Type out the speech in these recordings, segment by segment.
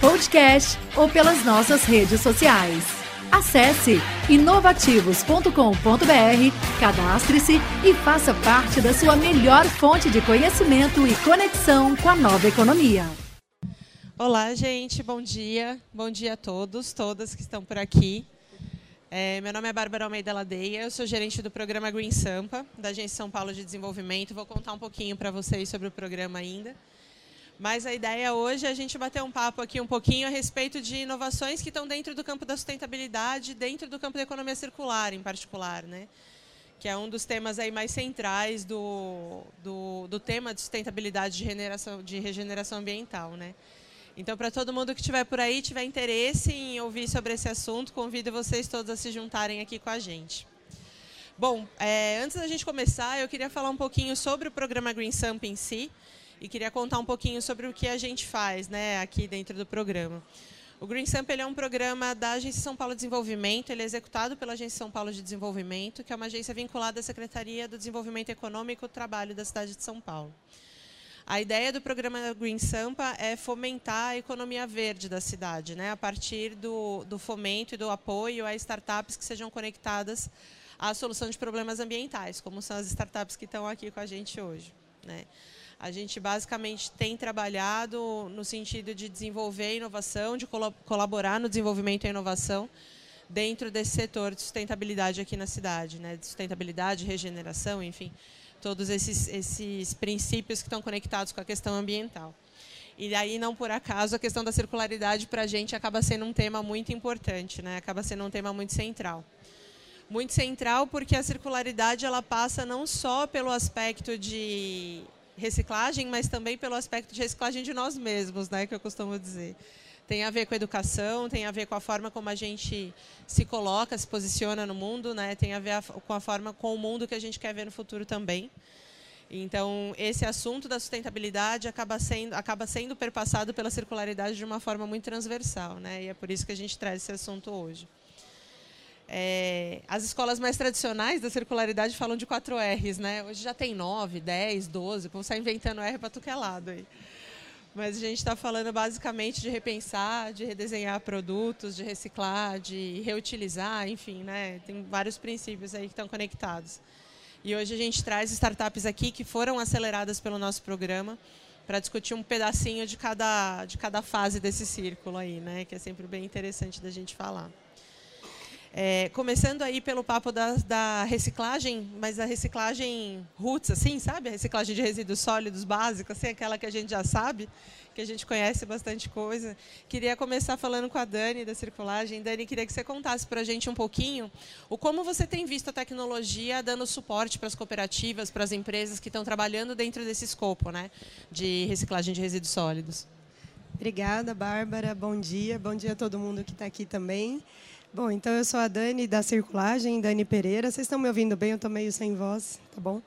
podcast ou pelas nossas redes sociais. Acesse inovativos.com.br, cadastre-se e faça parte da sua melhor fonte de conhecimento e conexão com a nova economia. Olá, gente, bom dia. Bom dia a todos, todas que estão por aqui. É, meu nome é Bárbara Almeida Ladeia, eu sou gerente do programa Green Sampa, da Agência São Paulo de Desenvolvimento. Vou contar um pouquinho para vocês sobre o programa ainda. Mas a ideia hoje é a gente bater um papo aqui um pouquinho a respeito de inovações que estão dentro do campo da sustentabilidade, dentro do campo da economia circular em particular, né? que é um dos temas aí mais centrais do, do, do tema de sustentabilidade de regeneração, de regeneração ambiental. Né? Então, para todo mundo que estiver por aí, tiver interesse em ouvir sobre esse assunto, convido vocês todos a se juntarem aqui com a gente. Bom, é, antes da gente começar, eu queria falar um pouquinho sobre o programa Green Samp em si e queria contar um pouquinho sobre o que a gente faz né, aqui dentro do programa. O Green Samp é um programa da Agência São Paulo de Desenvolvimento, ele é executado pela Agência São Paulo de Desenvolvimento, que é uma agência vinculada à Secretaria do Desenvolvimento Econômico e Trabalho da cidade de São Paulo. A ideia do programa Green Sampa é fomentar a economia verde da cidade, né, a partir do, do fomento e do apoio a startups que sejam conectadas à solução de problemas ambientais, como são as startups que estão aqui com a gente hoje. Né. A gente basicamente tem trabalhado no sentido de desenvolver inovação, de colaborar no desenvolvimento e inovação dentro desse setor de sustentabilidade aqui na cidade, né, de sustentabilidade, regeneração, enfim, todos esses, esses princípios que estão conectados com a questão ambiental. E aí, não por acaso, a questão da circularidade para a gente acaba sendo um tema muito importante, né? acaba sendo um tema muito central. Muito central porque a circularidade ela passa não só pelo aspecto de reciclagem, mas também pelo aspecto de reciclagem de nós mesmos, né? que eu costumo dizer tem a ver com a educação, tem a ver com a forma como a gente se coloca, se posiciona no mundo, né? tem a ver com a forma com o mundo que a gente quer ver no futuro também. Então, esse assunto da sustentabilidade acaba sendo, acaba sendo perpassado pela circularidade de uma forma muito transversal, né? e é por isso que a gente traz esse assunto hoje. É, as escolas mais tradicionais da circularidade falam de 4 R's, né? Hoje já tem 9, 10, 12, vamos sair inventando R para tu que é lado aí. Mas a gente está falando basicamente de repensar, de redesenhar produtos, de reciclar, de reutilizar, enfim, né? Tem vários princípios aí que estão conectados. E hoje a gente traz startups aqui que foram aceleradas pelo nosso programa para discutir um pedacinho de cada, de cada fase desse círculo aí, né? Que é sempre bem interessante da gente falar. É, começando aí pelo papo da, da, reciclagem, mas a reciclagem roots, assim, sabe? A reciclagem de resíduos sólidos básica, assim, aquela que a gente já sabe, que a gente conhece bastante coisa. Queria começar falando com a Dani da Circulagem. Dani, queria que você contasse para a gente um pouquinho o como você tem visto a tecnologia dando suporte para as cooperativas, para as empresas que estão trabalhando dentro desse escopo, né, de reciclagem de resíduos sólidos. Obrigada, Bárbara. Bom dia. Bom dia a todo mundo que está aqui também. Bom, então eu sou a Dani da Circulagem, Dani Pereira. Vocês estão me ouvindo bem? Eu estou meio sem voz, tá bom?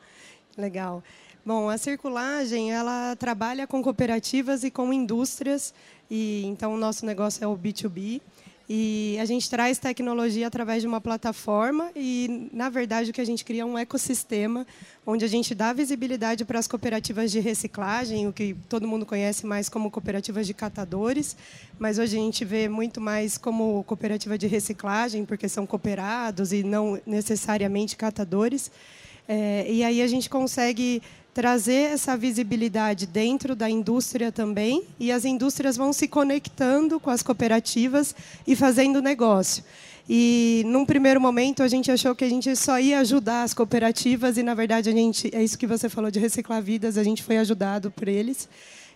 Legal. Bom, a Circulagem ela trabalha com cooperativas e com indústrias e então o nosso negócio é o B2B. E a gente traz tecnologia através de uma plataforma e, na verdade, o que a gente cria é um ecossistema onde a gente dá visibilidade para as cooperativas de reciclagem, o que todo mundo conhece mais como cooperativas de catadores, mas hoje a gente vê muito mais como cooperativa de reciclagem, porque são cooperados e não necessariamente catadores. É, e aí a gente consegue trazer essa visibilidade dentro da indústria também, e as indústrias vão se conectando com as cooperativas e fazendo negócio. E num primeiro momento a gente achou que a gente só ia ajudar as cooperativas e na verdade a gente é isso que você falou de reciclar vidas, a gente foi ajudado por eles.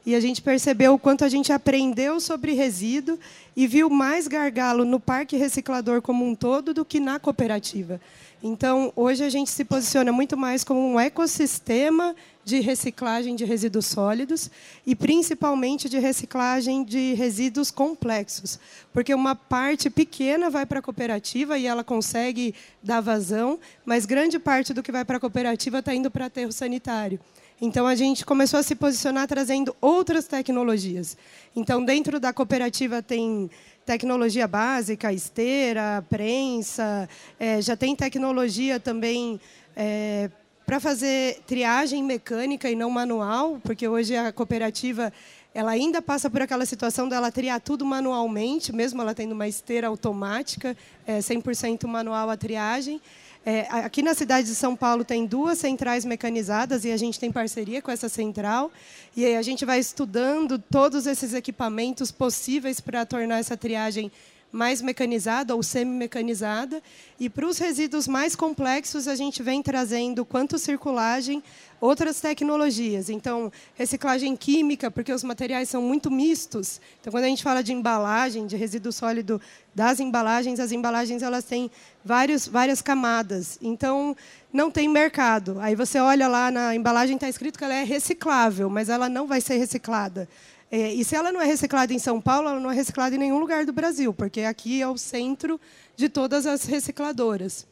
e a gente percebeu o quanto a gente aprendeu sobre resíduo e viu mais gargalo no parque reciclador como um todo do que na cooperativa. Então, hoje a gente se posiciona muito mais como um ecossistema de reciclagem de resíduos sólidos e principalmente de reciclagem de resíduos complexos, porque uma parte pequena vai para a cooperativa e ela consegue dar vazão, mas grande parte do que vai para a cooperativa está indo para aterro sanitário. Então a gente começou a se posicionar trazendo outras tecnologias. Então dentro da cooperativa tem tecnologia básica, esteira, prensa, é, já tem tecnologia também é, para fazer triagem mecânica e não manual, porque hoje a cooperativa ela ainda passa por aquela situação dela triar tudo manualmente, mesmo ela tendo uma esteira automática, é, 100% manual a triagem. É, aqui na cidade de São Paulo tem duas centrais mecanizadas e a gente tem parceria com essa central. E aí a gente vai estudando todos esses equipamentos possíveis para tornar essa triagem mais mecanizada ou semi-mecanizada. E para os resíduos mais complexos, a gente vem trazendo quanto circulagem, outras tecnologias. Então, reciclagem química, porque os materiais são muito mistos. Então, quando a gente fala de embalagem, de resíduo sólido das embalagens, as embalagens elas têm vários, várias camadas. Então, não tem mercado. Aí você olha lá na embalagem, está escrito que ela é reciclável, mas ela não vai ser reciclada. É, e se ela não é reciclada em São Paulo, ela não é reciclada em nenhum lugar do Brasil, porque aqui é o centro de todas as recicladoras,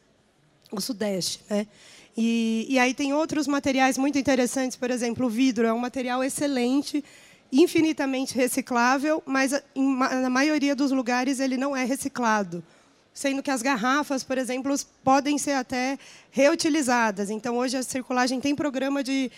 o Sudeste. Né? E, e aí tem outros materiais muito interessantes, por exemplo, o vidro é um material excelente, infinitamente reciclável, mas na maioria dos lugares ele não é reciclado sendo que as garrafas, por exemplo, podem ser até reutilizadas. Então, hoje a circulagem tem programa de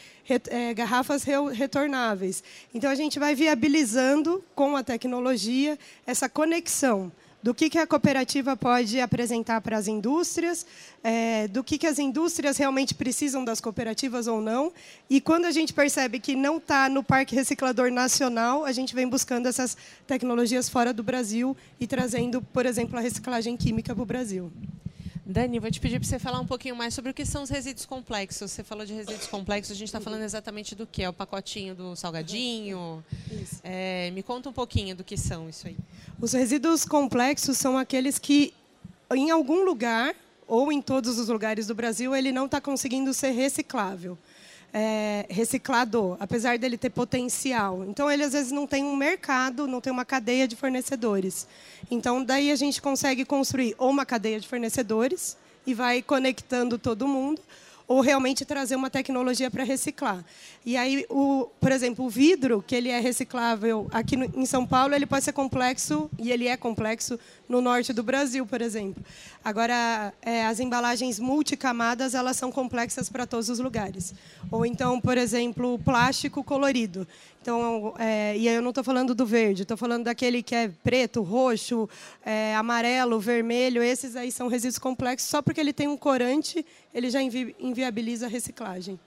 é, garrafas retornáveis. Então, a gente vai viabilizando, com a tecnologia, essa conexão do que, que a cooperativa pode apresentar para as indústrias, é, do que, que as indústrias realmente precisam das cooperativas ou não. E quando a gente percebe que não está no Parque Reciclador Nacional, a gente vem buscando essas tecnologias fora do Brasil e trazendo, por exemplo, a reciclagem química para o Brasil. Dani, vou te pedir para você falar um pouquinho mais sobre o que são os resíduos complexos. Você falou de resíduos complexos, a gente está falando exatamente do que? É o pacotinho do salgadinho? É, me conta um pouquinho do que são isso aí. Os resíduos complexos são aqueles que, em algum lugar, ou em todos os lugares do Brasil, ele não está conseguindo ser reciclável é, reciclador, apesar dele ter potencial. Então, ele às vezes não tem um mercado, não tem uma cadeia de fornecedores. Então, daí a gente consegue construir ou uma cadeia de fornecedores e vai conectando todo mundo, ou realmente trazer uma tecnologia para reciclar. E aí, o, por exemplo, o vidro, que ele é reciclável aqui no, em São Paulo, ele pode ser complexo, e ele é complexo, no norte do Brasil, por exemplo. Agora, é, as embalagens multicamadas, elas são complexas para todos os lugares. Ou então, por exemplo, o plástico colorido. Então, é, e aí eu não estou falando do verde, estou falando daquele que é preto, roxo, é, amarelo, vermelho. Esses aí são resíduos complexos. Só porque ele tem um corante, ele já invi inviabiliza a reciclagem.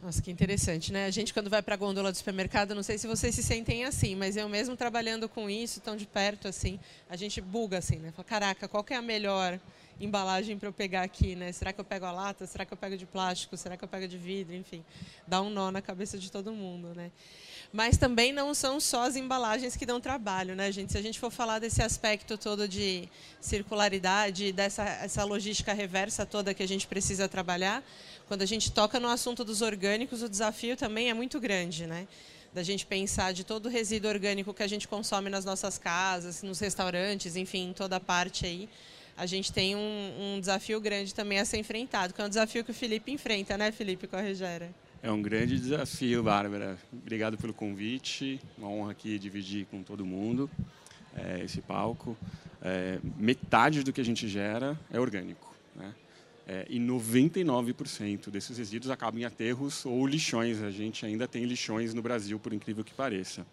Nossa, que interessante, né? A gente, quando vai para a gôndola do supermercado, não sei se vocês se sentem assim, mas eu mesmo trabalhando com isso, tão de perto assim, a gente buga assim, né? Fala, caraca, qual que é a melhor embalagem para eu pegar aqui, né? Será que eu pego a lata? Será que eu pego de plástico? Será que eu pego de vidro? Enfim, dá um nó na cabeça de todo mundo, né? Mas também não são só as embalagens que dão trabalho, né, gente? Se a gente for falar desse aspecto todo de circularidade, dessa essa logística reversa toda que a gente precisa trabalhar, quando a gente toca no assunto dos orgânicos, o desafio também é muito grande, né? Da gente pensar de todo o resíduo orgânico que a gente consome nas nossas casas, nos restaurantes, enfim, em toda parte aí. A gente tem um, um desafio grande também a ser enfrentado, que é um desafio que o Felipe enfrenta, né, Felipe, com a Regera? É um grande desafio, Bárbara. Obrigado pelo convite. Uma honra aqui dividir com todo mundo é, esse palco. É, metade do que a gente gera é orgânico. Né? É, e 99% desses resíduos acabam em aterros ou lixões. A gente ainda tem lixões no Brasil, por incrível que pareça.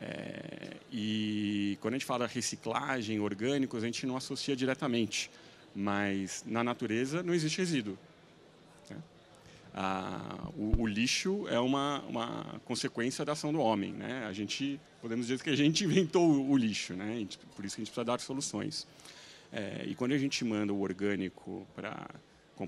É, e quando a gente fala reciclagem, orgânicos, a gente não associa diretamente. Mas na natureza não existe resíduo. Né? Ah, o, o, lixo é uma, uma consequência da ação do homem. Né? A gente, podemos dizer que a gente inventou o, o lixo, né? por isso que a gente precisa dar soluções. É, e quando a gente manda o orgânico para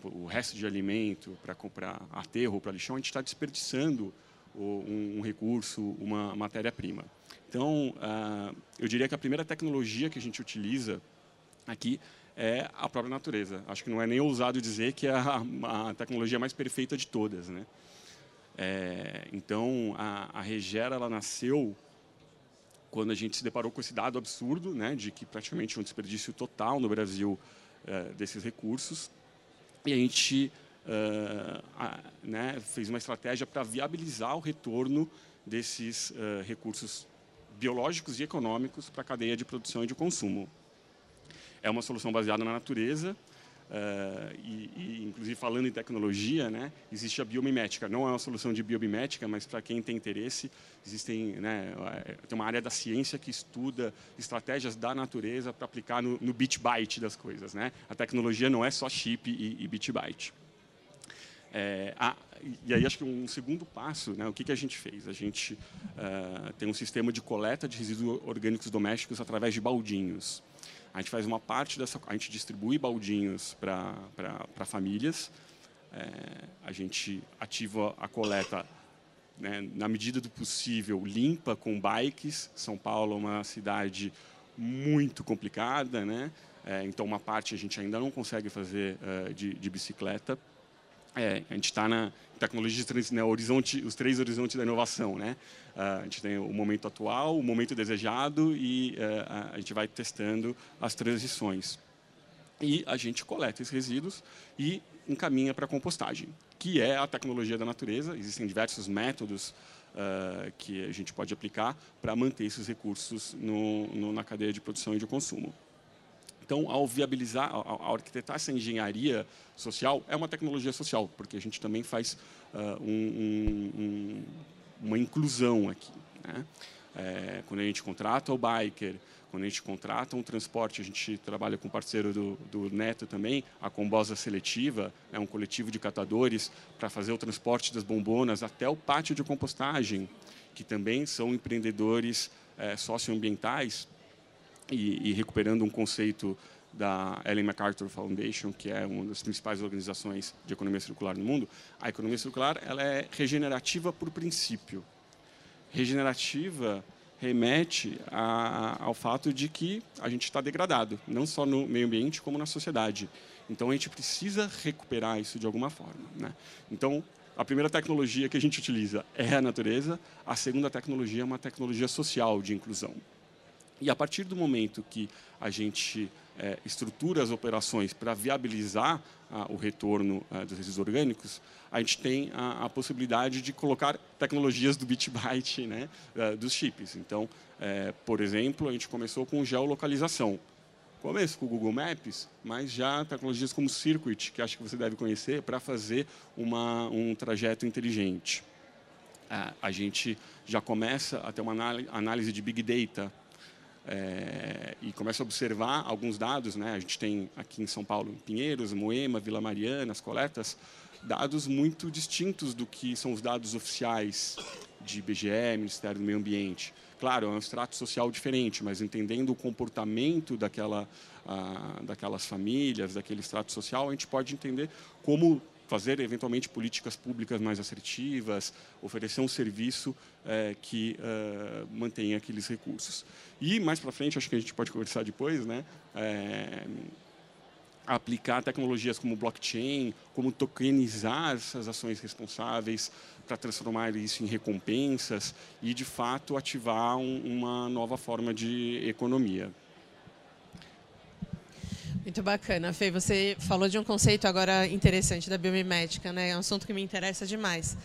o resto de alimento para comprar aterro para lixão, a gente está desperdiçando um, um recurso, uma matéria-prima. Então, uh, eu diria que a primeira tecnologia que a gente utiliza aqui é a própria natureza. Acho que não é nem ousado dizer que é a, a tecnologia mais perfeita de todas. Né? É, então, a, a Regera ela nasceu quando a gente se deparou com esse dado absurdo, né, de que praticamente um desperdício total no Brasil uh, desses recursos, e a gente uh, a, né, fez uma estratégia para viabilizar o retorno desses uh, recursos biológicos e econômicos para a cadeia de produção e de consumo. É uma solução baseada na natureza, Uh, e, e, inclusive falando em tecnologia, né, existe a biomimética. Não é uma solução de biomimética, mas para quem tem interesse, existem, né, é, tem uma área da ciência que estuda estratégias da natureza para aplicar no, no bit byte das coisas. Né? A tecnologia não é só chip e, e bit byte. É, a, e aí acho que um segundo passo, né, o que, que a gente fez? A gente uh, tem um sistema de coleta de resíduos orgânicos domésticos através de baldinhos. A gente faz uma parte dessa, a gente distribui baldinhos para famílias. É, a gente ativa a coleta né, na medida do possível limpa com bikes. São Paulo é uma cidade muito complicada, né? É, então uma parte a gente ainda não consegue fazer uh, de, de, bicicleta. É, a gente está na tecnologia, né, horizonte, os três horizontes da inovação, né? Uh, a gente tem o momento atual, o momento desejado e uh, a gente vai testando as transições. E a gente coleta esses resíduos e encaminha para a compostagem, que é a tecnologia da natureza. Existem diversos métodos uh, que a gente pode aplicar para manter esses recursos no, no, na cadeia de produção e de consumo. Então, ao viabilizar, ao, arquitetar essa engenharia social, é uma tecnologia social, porque a gente também faz uh, um, um, uma inclusão aqui. Né? É, quando a gente contrata o biker, quando a gente contrata um transporte, a gente trabalha com parceiro do, do Neto também, a Combosa Seletiva, é um coletivo de catadores para fazer o transporte das bombonas até o pátio de compostagem, que também são empreendedores é, socioambientais e, e recuperando um conceito da Ellen MacArthur Foundation, que é uma das principais organizações de economia circular no mundo, a economia circular ela é regenerativa por princípio. Regenerativa remete a, ao fato de que a gente está degradado, não só no meio ambiente, como na sociedade. Então, a gente precisa recuperar isso de alguma forma. Né? Então, a primeira tecnologia que a gente utiliza é a natureza, a segunda tecnologia é uma tecnologia social de inclusão. E a partir do momento que a gente é, estrutura as operações para viabilizar ah, o retorno ah, dos resíduos orgânicos, a gente tem a, a, possibilidade de colocar tecnologias do bit byte né, ah, dos chips. Então, é, por exemplo, a gente começou com geolocalização. Começo com o Google Maps, mas já tecnologias como Circuit, que acho que você deve conhecer, para fazer uma, um trajeto inteligente. a gente já começa a ter uma análise de Big Data é, e começa a observar alguns dados, né? A gente tem aqui em São Paulo, Pinheiros, Moema, Vila Mariana, as coletas, dados muito distintos do que são os dados oficiais de IBGE, Ministério do Meio Ambiente. Claro, é um extrato social diferente, mas entendendo o comportamento daquela, ah, daquelas famílias, daquele extrato social, a gente pode entender como fazer eventualmente políticas públicas mais assertivas, oferecer um serviço é, que uh, mantenha aqueles recursos. E mais para frente, acho que a gente pode conversar depois, né? É, aplicar tecnologias como blockchain, como tokenizar essas ações responsáveis para transformar isso em recompensas e, de fato, ativar um, uma nova forma de economia. Muito bacana, Fê. Você falou de um conceito agora interessante da biomimética, né? É um assunto que me interessa demais.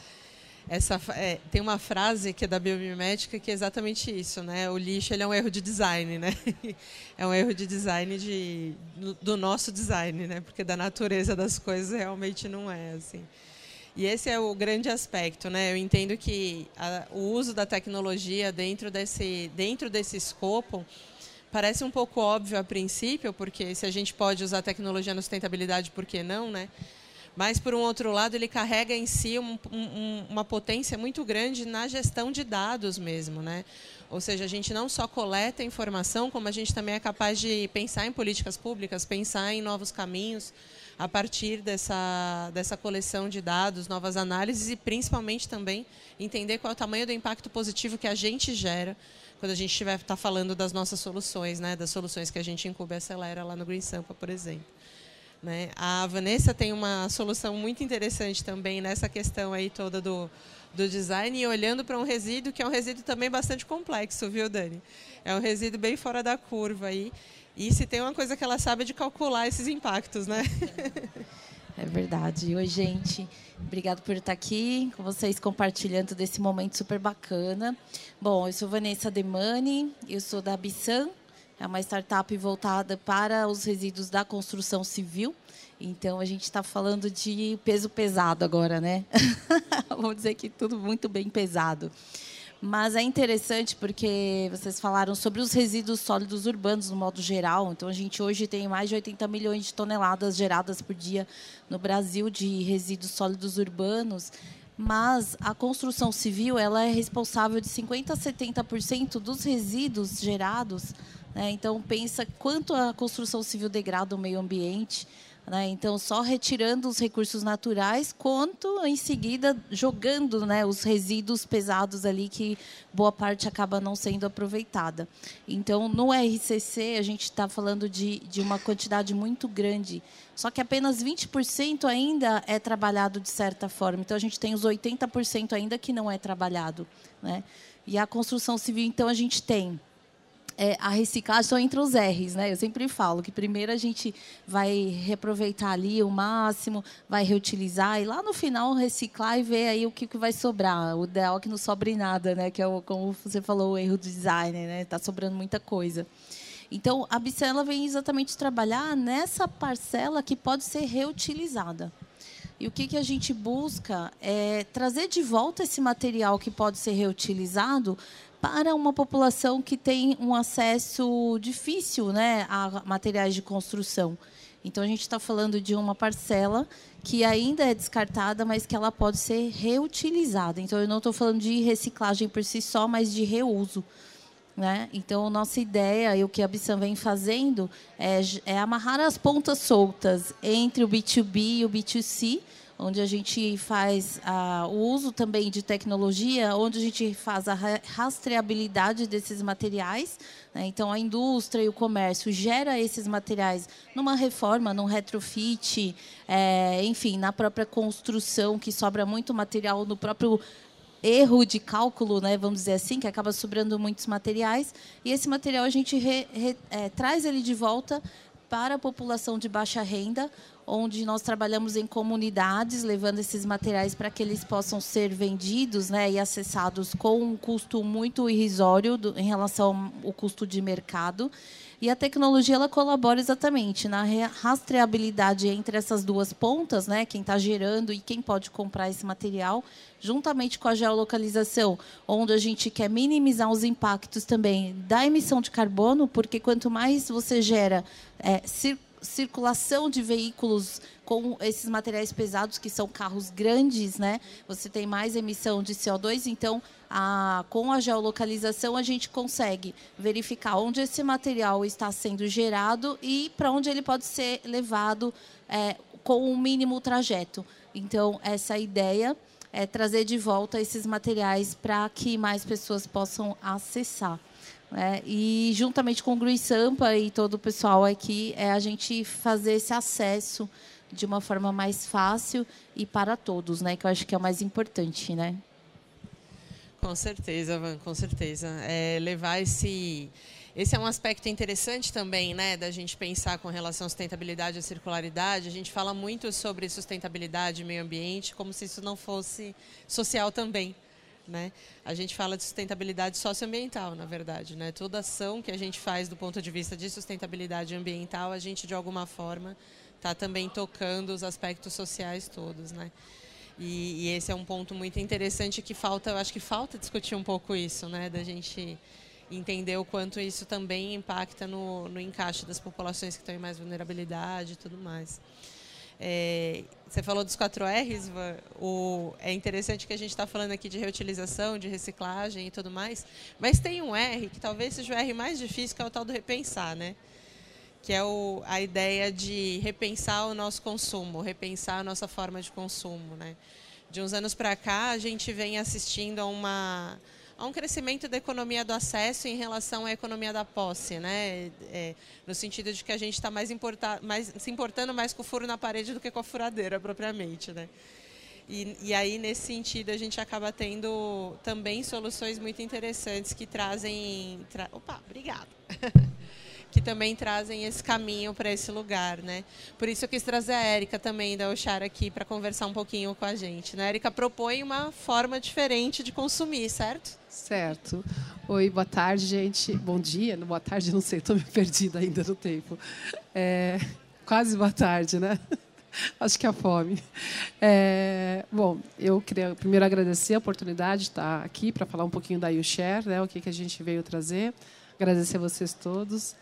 Essa, é, tem uma frase que é da biomimética que é exatamente isso, né? O lixo ele é um erro de design, né? É um erro de design de, do nosso design, né? Porque da natureza das coisas realmente não é assim. E esse é o grande aspecto, né? Eu entendo que a, o uso da tecnologia dentro desse, dentro desse escopo Parece um pouco óbvio a princípio, porque se a gente pode usar tecnologia na sustentabilidade, por que não, né? Mas, por um outro lado, ele carrega em si um, um, uma potência muito grande na gestão de dados mesmo. Né? Ou seja, a gente não só coleta informação, como a gente também é capaz de pensar em políticas públicas, pensar em novos caminhos a partir dessa, dessa coleção de dados, novas análises e, principalmente, também entender qual é o tamanho do impacto positivo que a gente gera quando a gente estiver tá falando das nossas soluções, né, das soluções que a gente incuba e acelera lá no Green Sampa, por exemplo. Né? A Vanessa tem uma solução muito interessante também nessa questão aí toda do, do design e olhando para um resíduo que é um resíduo também bastante complexo, viu, Dani? É um resíduo bem fora da curva aí. E se tem uma coisa que ela sabe é de calcular esses impactos, né? É verdade. Oi, gente. Obrigado por estar aqui com vocês compartilhando desse momento super bacana. Bom, eu sou Vanessa Demani, eu sou da Bissan, é uma startup voltada para os resíduos da construção civil. Então, a gente está falando de peso pesado agora, né? Vamos dizer que tudo muito bem pesado. Mas é interessante porque vocês falaram sobre os resíduos sólidos urbanos no modo geral. Então, a gente hoje tem mais de 80 milhões de toneladas geradas por dia no Brasil de resíduos sólidos urbanos. Mas a construção civil ela é responsável de 50% a 70% dos resíduos gerados né? Então, pensa quanto a construção civil degrada o meio ambiente. Né? Então, só retirando os recursos naturais, quanto em seguida jogando né, os resíduos pesados ali, que boa parte acaba não sendo aproveitada. Então, no RCC, a gente está falando de, de uma quantidade muito grande, só que apenas 20% ainda é trabalhado de certa forma. Então, a gente tem os 80% ainda que não é trabalhado. Né? E a construção civil, então, a gente tem é, a reciclagem só entre os R's, né? Eu sempre falo que primeiro a gente vai reaproveitar ali o máximo, vai reutilizar e lá no final reciclar e ver aí o que, que vai sobrar. O ideal é que não sobre nada, né? Que é o, como você falou, o erro do design, né? Tá sobrando muita coisa. Então, a Bicela vem exatamente trabalhar nessa parcela que pode ser reutilizada. E o que, que a gente busca é trazer de volta esse material que pode ser reutilizado para uma população que tem um acesso difícil né, a materiais de construção. Então, a gente está falando de uma parcela que ainda é descartada, mas que ela pode ser reutilizada. Então, eu não estou falando de reciclagem por si só, mas de reuso. Né? Então, nossa ideia e o que a Bissan vem fazendo é, é amarrar as pontas soltas entre o B2B e o B2C, onde a gente faz o uso também de tecnologia, onde a gente faz a rastreabilidade desses materiais. Né? Então, a indústria e o comércio gera esses materiais numa reforma, num retrofit, é, enfim, na própria construção, que sobra muito material no próprio erro de cálculo, né, vamos dizer assim, que acaba sobrando muitos materiais. E esse material a gente re, re, é, traz ele de volta para a população de baixa renda, onde nós trabalhamos em comunidades, levando esses materiais para que eles possam ser vendidos né, e acessados com um custo muito irrisório do, em relação ao custo de mercado. E a tecnologia ela colabora exatamente na rastreabilidade entre essas duas pontas, né, quem está gerando e quem pode comprar esse material, juntamente com a geolocalização, onde a gente quer minimizar os impactos também da emissão de carbono, porque quanto mais você gera é, circulação de veículos com esses materiais pesados, que são carros grandes, né? Você tem mais emissão de CO2, então, a, com a geolocalização, a gente consegue verificar onde esse material está sendo gerado e para onde ele pode ser levado é, com o mínimo trajeto. Então, essa ideia é trazer de volta esses materiais para que mais pessoas possam acessar. Né? E juntamente com o Grui Sampa e todo o pessoal aqui, é a gente fazer esse acesso de uma forma mais fácil e para todos, né? Que eu acho que é o mais importante, né? Com certeza, Van, com certeza. É levar esse esse é um aspecto interessante também, né, da gente pensar com relação à sustentabilidade e à circularidade. A gente fala muito sobre sustentabilidade e meio ambiente, como se isso não fosse social também. Né? A gente fala de sustentabilidade socioambiental, na verdade. Né? Toda ação que a gente faz do ponto de vista de sustentabilidade ambiental, a gente, de alguma forma, está também tocando os aspectos sociais todos. Né? E, e, esse é um ponto muito interessante que falta, eu acho que falta discutir um pouco isso, né? da gente entender o quanto isso também impacta no, no encaixe das populações que estão em mais vulnerabilidade e tudo mais. É, você falou dos quatro R's, o, é interessante que a gente está falando aqui de reutilização, de reciclagem e tudo mais, mas tem um R que talvez seja o R mais difícil, que é o tal do repensar, né? que é o, a ideia de repensar o nosso consumo, repensar a nossa forma de consumo. Né? De uns anos para cá, a gente vem assistindo a uma há um crescimento da economia do acesso em relação à economia da posse, né? É, no sentido de que a gente está mais, mais, se importando mais com o furo na parede do que com a furadeira propriamente, né? E, e aí nesse sentido a gente acaba tendo também soluções muito interessantes que trazem, tra... opa, obrigada. que também trazem esse caminho para esse lugar, né? Por isso eu quis trazer a Érica também da Oxar aqui para conversar um pouquinho com a gente. Né? A Érica propõe uma forma diferente de consumir, certo? Certo. Oi, boa tarde, gente. Bom dia, boa tarde, não sei, estou me perdida ainda no tempo. É, quase boa tarde, né? Acho que é a fome. É, bom, eu queria primeiro agradecer a oportunidade de estar aqui para falar um pouquinho da YouShare, né, o que, que a gente veio trazer. Agradecer a vocês todos.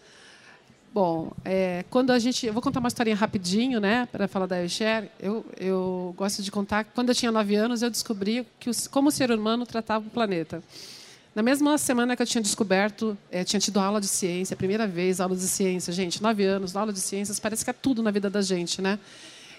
Bom, é, quando a gente, eu vou contar uma historinha rapidinho, né, para falar da YouShare. Eu, eu gosto de contar. Quando eu tinha nove anos, eu descobri que o, como o ser humano tratava o planeta. Na mesma semana que eu tinha descoberto, é, tinha tido aula de ciência, primeira vez aula de ciência, gente, nove anos, aula de ciências, parece que é tudo na vida da gente, né?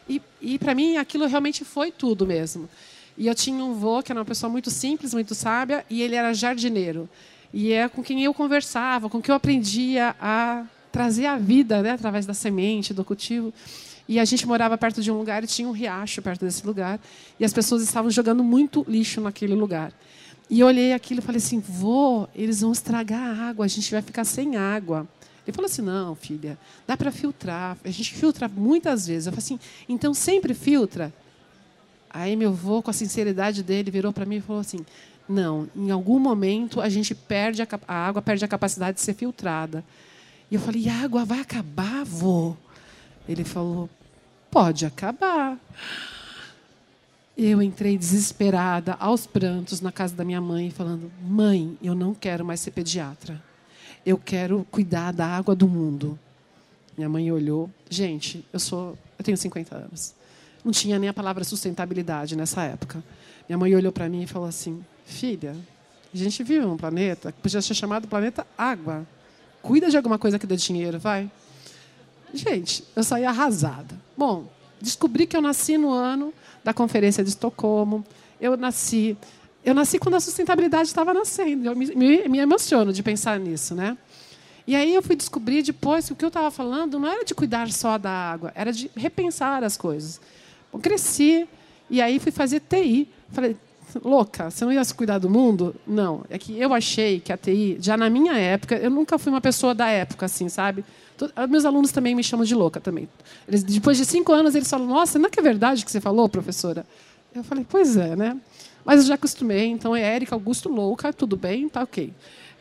E, e para mim aquilo realmente foi tudo mesmo. E eu tinha um vô que era uma pessoa muito simples, muito sábia, e ele era jardineiro. E é com quem eu conversava, com quem eu aprendia a trazer a vida né, através da semente, do cultivo. E a gente morava perto de um lugar e tinha um riacho perto desse lugar. E as pessoas estavam jogando muito lixo naquele lugar. E eu olhei aquilo e falei assim: vô, eles vão estragar a água, a gente vai ficar sem água. Ele falou assim: não, filha, dá para filtrar. A gente filtra muitas vezes. Eu falei assim: então sempre filtra? Aí meu avô, com a sinceridade dele, virou para mim e falou assim: não, em algum momento a gente perde a, a água perde a capacidade de ser filtrada. E eu falei: a água vai acabar, vô? Ele falou: pode acabar. Eu entrei desesperada, aos prantos, na casa da minha mãe, falando: Mãe, eu não quero mais ser pediatra. Eu quero cuidar da água do mundo. Minha mãe olhou. Gente, eu sou, eu tenho 50 anos. Não tinha nem a palavra sustentabilidade nessa época. Minha mãe olhou para mim e falou assim: Filha, a gente vive num planeta que podia ser chamado planeta água. Cuida de alguma coisa que dê dinheiro, vai. Gente, eu saí arrasada. Bom, descobri que eu nasci no ano da Conferência de Estocolmo. Eu nasci, eu nasci quando a sustentabilidade estava nascendo. Eu me, me, me emociono de pensar nisso, né? E aí eu fui descobrir depois que o que eu estava falando não era de cuidar só da água, era de repensar as coisas. Cresci e aí fui fazer TI. Falei, louca, você não ia se cuidar do mundo? Não, é que eu achei que a TI, já na minha época, eu nunca fui uma pessoa da época, assim, sabe? Meus alunos também me chamam de louca também. Eles, depois de cinco anos, eles falam: Nossa, não é que é verdade que você falou, professora? Eu falei: Pois é, né? Mas eu já acostumei, então é Érica Augusto Louca, tudo bem, tá ok.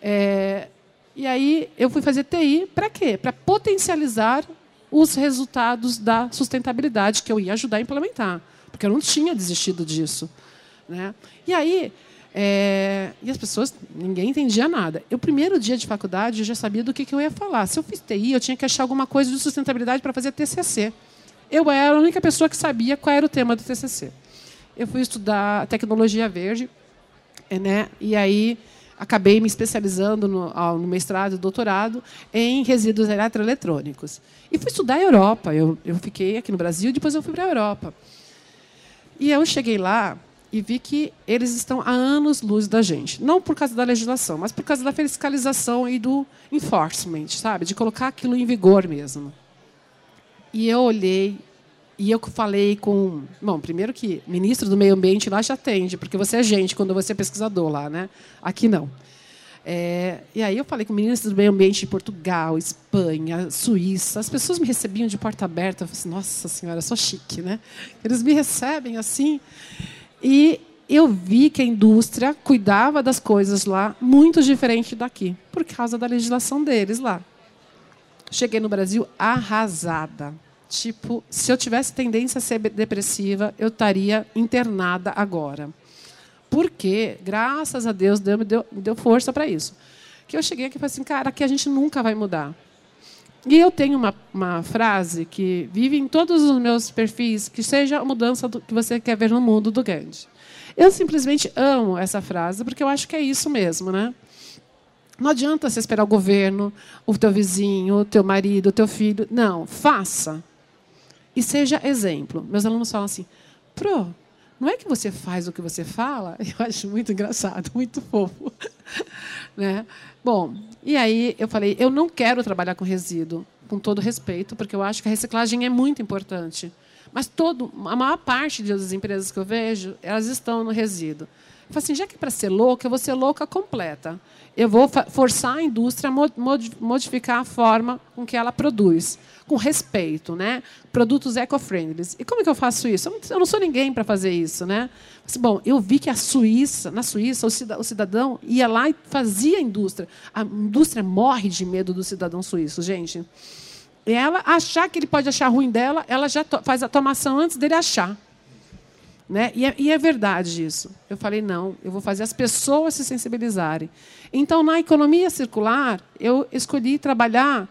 É, e aí eu fui fazer TI para quê? Para potencializar os resultados da sustentabilidade que eu ia ajudar a implementar, porque eu não tinha desistido disso. Né? E aí é, e as pessoas, ninguém entendia nada. O primeiro dia de faculdade, eu já sabia do que, que eu ia falar. Se eu fiz TI, eu tinha que achar alguma coisa de sustentabilidade para fazer TCC. Eu era a única pessoa que sabia qual era o tema do TCC. Eu fui estudar tecnologia verde, é, né? e aí acabei me especializando no, no mestrado e doutorado em resíduos eletroeletrônicos. E fui estudar a Europa. Eu, eu fiquei aqui no Brasil, depois eu fui para a Europa. E eu cheguei lá, e vi que eles estão há anos luz da gente. Não por causa da legislação, mas por causa da fiscalização e do enforcement, sabe? De colocar aquilo em vigor mesmo. E eu olhei e eu falei com. Bom, primeiro que ministro do meio ambiente lá já atende, porque você é gente quando você é pesquisador lá, né? Aqui não. É, e aí eu falei com o ministro do meio ambiente de Portugal, Espanha, Suíça. As pessoas me recebiam de porta aberta. Eu falei assim, nossa senhora, sou chique, né? Eles me recebem assim. E eu vi que a indústria cuidava das coisas lá muito diferente daqui, por causa da legislação deles lá. Cheguei no Brasil arrasada. Tipo, se eu tivesse tendência a ser depressiva, eu estaria internada agora. Porque, graças a Deus, Deus me deu, me deu força para isso. Que eu cheguei aqui e falei assim, cara, aqui a gente nunca vai mudar. E eu tenho uma, uma frase que vive em todos os meus perfis, que seja a mudança do, que você quer ver no mundo do Gandhi. Eu simplesmente amo essa frase, porque eu acho que é isso mesmo. Né? Não adianta você esperar o governo, o teu vizinho, o teu marido, o teu filho. Não, faça. E seja exemplo. Meus alunos falam assim, Pro, não é que você faz o que você fala? Eu acho muito engraçado, muito fofo. né? Bom, e aí eu falei, eu não quero trabalhar com resíduo, com todo respeito, porque eu acho que a reciclagem é muito importante. Mas todo, a maior parte das empresas que eu vejo, elas estão no resíduo. Eu falei assim, já que é para ser louca, eu vou ser louca completa. Eu vou forçar a indústria a modificar a forma com que ela produz com respeito, né? Produtos eco-friendly. E como é que eu faço isso? Eu não sou ninguém para fazer isso, né? bom, eu vi que a Suíça, na Suíça, o cidadão ia lá e fazia a indústria. A indústria morre de medo do cidadão suíço, gente. E ela achar que ele pode achar ruim dela, ela já faz a tomação antes dele achar. Né? E, é, e é verdade isso. Eu falei, não, eu vou fazer as pessoas se sensibilizarem. Então, na economia circular, eu escolhi trabalhar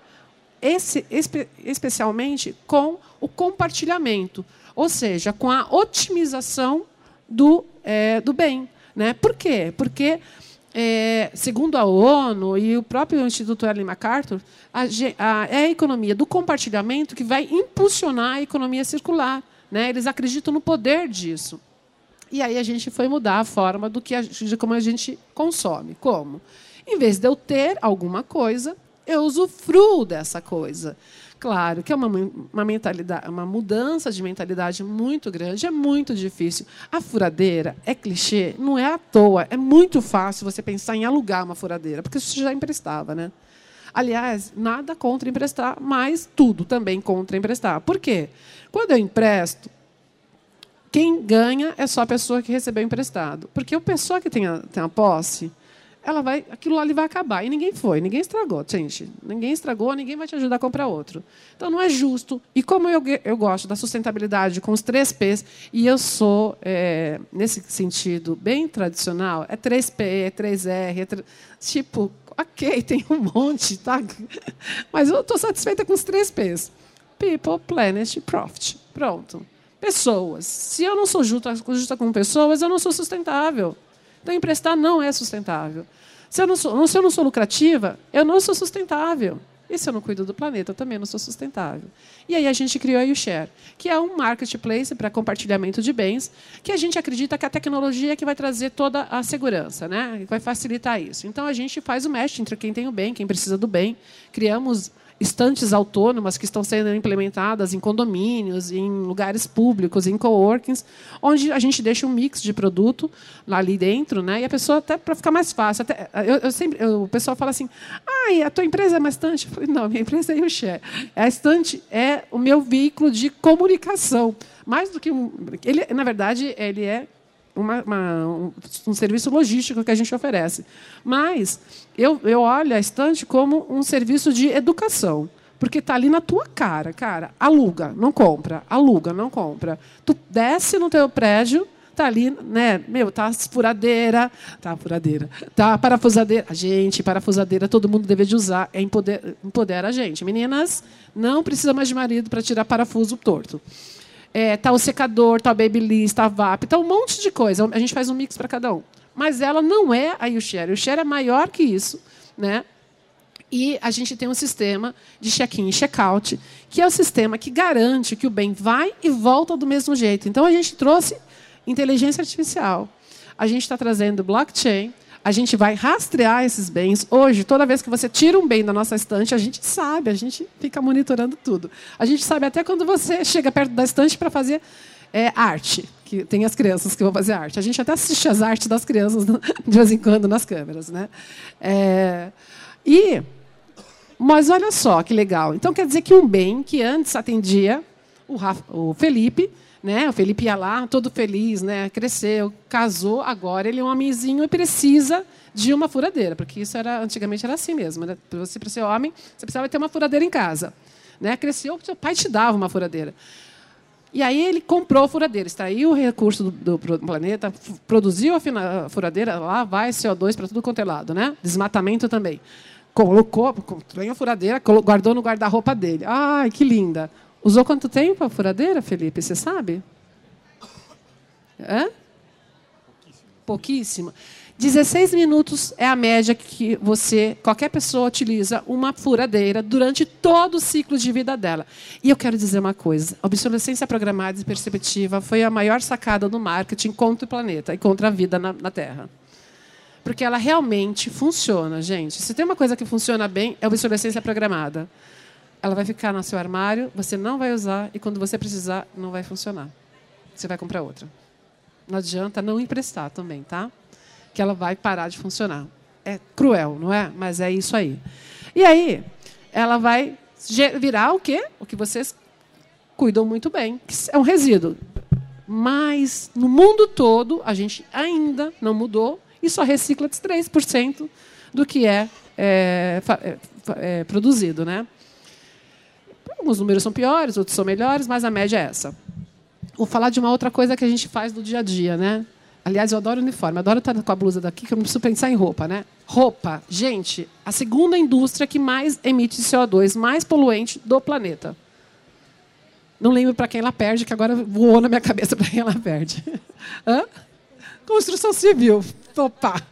esse, espe, especialmente com o compartilhamento, ou seja, com a otimização do, é, do bem. Né? Por quê? Porque, é, segundo a ONU e o próprio Instituto Ellen MacArthur, a, a, é a economia do compartilhamento que vai impulsionar a economia circular. Né? Eles acreditam no poder disso. E aí a gente foi mudar a forma do que a, de como a gente consome. Como? Em vez de eu ter alguma coisa, eu usufruo dessa coisa. Claro que é uma, uma, mentalidade, uma mudança de mentalidade muito grande, é muito difícil. A furadeira é clichê, não é à toa. É muito fácil você pensar em alugar uma furadeira, porque isso já emprestava, né? Aliás, nada contra emprestar, mas tudo também contra emprestar. Por quê? Quando eu empresto, quem ganha é só a pessoa que recebeu emprestado. Porque a pessoa que tem a, tem a posse, ela vai, aquilo ali vai acabar. E ninguém foi, ninguém estragou, gente. Ninguém estragou, ninguém vai te ajudar a comprar outro. Então não é justo. E como eu, eu gosto da sustentabilidade com os três P's, e eu sou, é, nesse sentido, bem tradicional, é 3P, é 3R, é 3, tipo, ok, tem um monte, tá? Mas eu estou satisfeita com os três P's. People, Planet, Profit. Pronto. Pessoas. Se eu não sou justa, justa com pessoas, eu não sou sustentável. Então, emprestar não é sustentável. Se eu não sou, se eu não sou lucrativa, eu não sou sustentável. E se eu não cuido do planeta, eu também não sou sustentável. E aí a gente criou a YouShare, que é um marketplace para compartilhamento de bens, que a gente acredita que a tecnologia é que vai trazer toda a segurança, né? que vai facilitar isso. Então a gente faz o match entre quem tem o bem, quem precisa do bem. Criamos estantes autônomas que estão sendo implementadas em condomínios, em lugares públicos, em coworkings, onde a gente deixa um mix de produto lá ali dentro, né? E a pessoa até para ficar mais fácil, até, eu, eu sempre, eu, o pessoal fala assim, ah, a tua empresa é uma estante? Eu falei, não, minha empresa é o Share. A estante é o meu veículo de comunicação, mais do que um, ele, na verdade, ele é uma, uma, um, um, serviço logístico que a gente oferece. Mas eu, eu olho a estante como um serviço de educação. Porque está ali na tua cara, cara. Aluga, não compra. Aluga, não compra. Tu desce no teu prédio, tá ali, né? Meu, tá furadeira, tá furadeira, tá parafusadeira. Gente, parafusadeira todo mundo deve de usar, é empoder, empodera a gente. Meninas, não precisa mais de marido para tirar parafuso torto é, tá o secador, tá o Babyliss, tá a VAP, tá um monte de coisa. A gente faz um mix para cada um. Mas ela não é a YouShare. O Share é maior que isso, né? E a gente tem um sistema de check-in e check-out, que é o sistema que garante que o bem vai e volta do mesmo jeito. Então a gente trouxe inteligência artificial. A gente está trazendo blockchain, a gente vai rastrear esses bens. Hoje, toda vez que você tira um bem da nossa estante, a gente sabe, a gente fica monitorando tudo. A gente sabe até quando você chega perto da estante para fazer é, arte, que tem as crianças que vão fazer arte. A gente até assiste as artes das crianças de vez em quando nas câmeras, né? É, e, mas olha só que legal. Então quer dizer que um bem que antes atendia o, Rafa, o Felipe né? O Felipe ia lá, todo feliz, né? Cresceu, casou, agora ele é um homenzinho e precisa de uma furadeira, porque isso era antigamente era assim mesmo, né? Para você ser homem, você precisava ter uma furadeira em casa, né? Cresceu, seu pai te dava uma furadeira. E aí ele comprou a furadeira, extraiu o recurso do, do planeta, produziu a furadeira, lá vai CO2 para tudo quanto é lado, né? Desmatamento também. colocou, ganhou a furadeira, guardou no guarda-roupa dele. Ai, que linda. Usou quanto tempo a furadeira, Felipe? Você sabe? Hã? Pouquíssimo. 16 minutos é a média que você, qualquer pessoa utiliza uma furadeira durante todo o ciclo de vida dela. E eu quero dizer uma coisa: a obsolescência programada e perceptiva foi a maior sacada do marketing contra o planeta e contra a vida na, na Terra. Porque ela realmente funciona, gente. Se tem uma coisa que funciona bem, é a obsolescência programada. Ela vai ficar no seu armário, você não vai usar, e quando você precisar, não vai funcionar. Você vai comprar outra. Não adianta não emprestar também, tá? Que ela vai parar de funcionar. É cruel, não é? Mas é isso aí. E aí, ela vai virar o quê? O que vocês cuidam muito bem, que é um resíduo. Mas no mundo todo, a gente ainda não mudou e só recicla 3% do que é, é, é, é, produzido. Né? Alguns números são piores, outros são melhores, mas a média é essa. Vou falar de uma outra coisa que a gente faz no dia a dia. Né? Aliás, eu adoro uniforme, adoro estar com a blusa daqui, que eu não preciso pensar em roupa. Né? Roupa, gente, a segunda indústria que mais emite CO2, mais poluente do planeta. Não lembro para quem ela perde, que agora voou na minha cabeça para quem ela perde. Hã? Construção civil. Opa!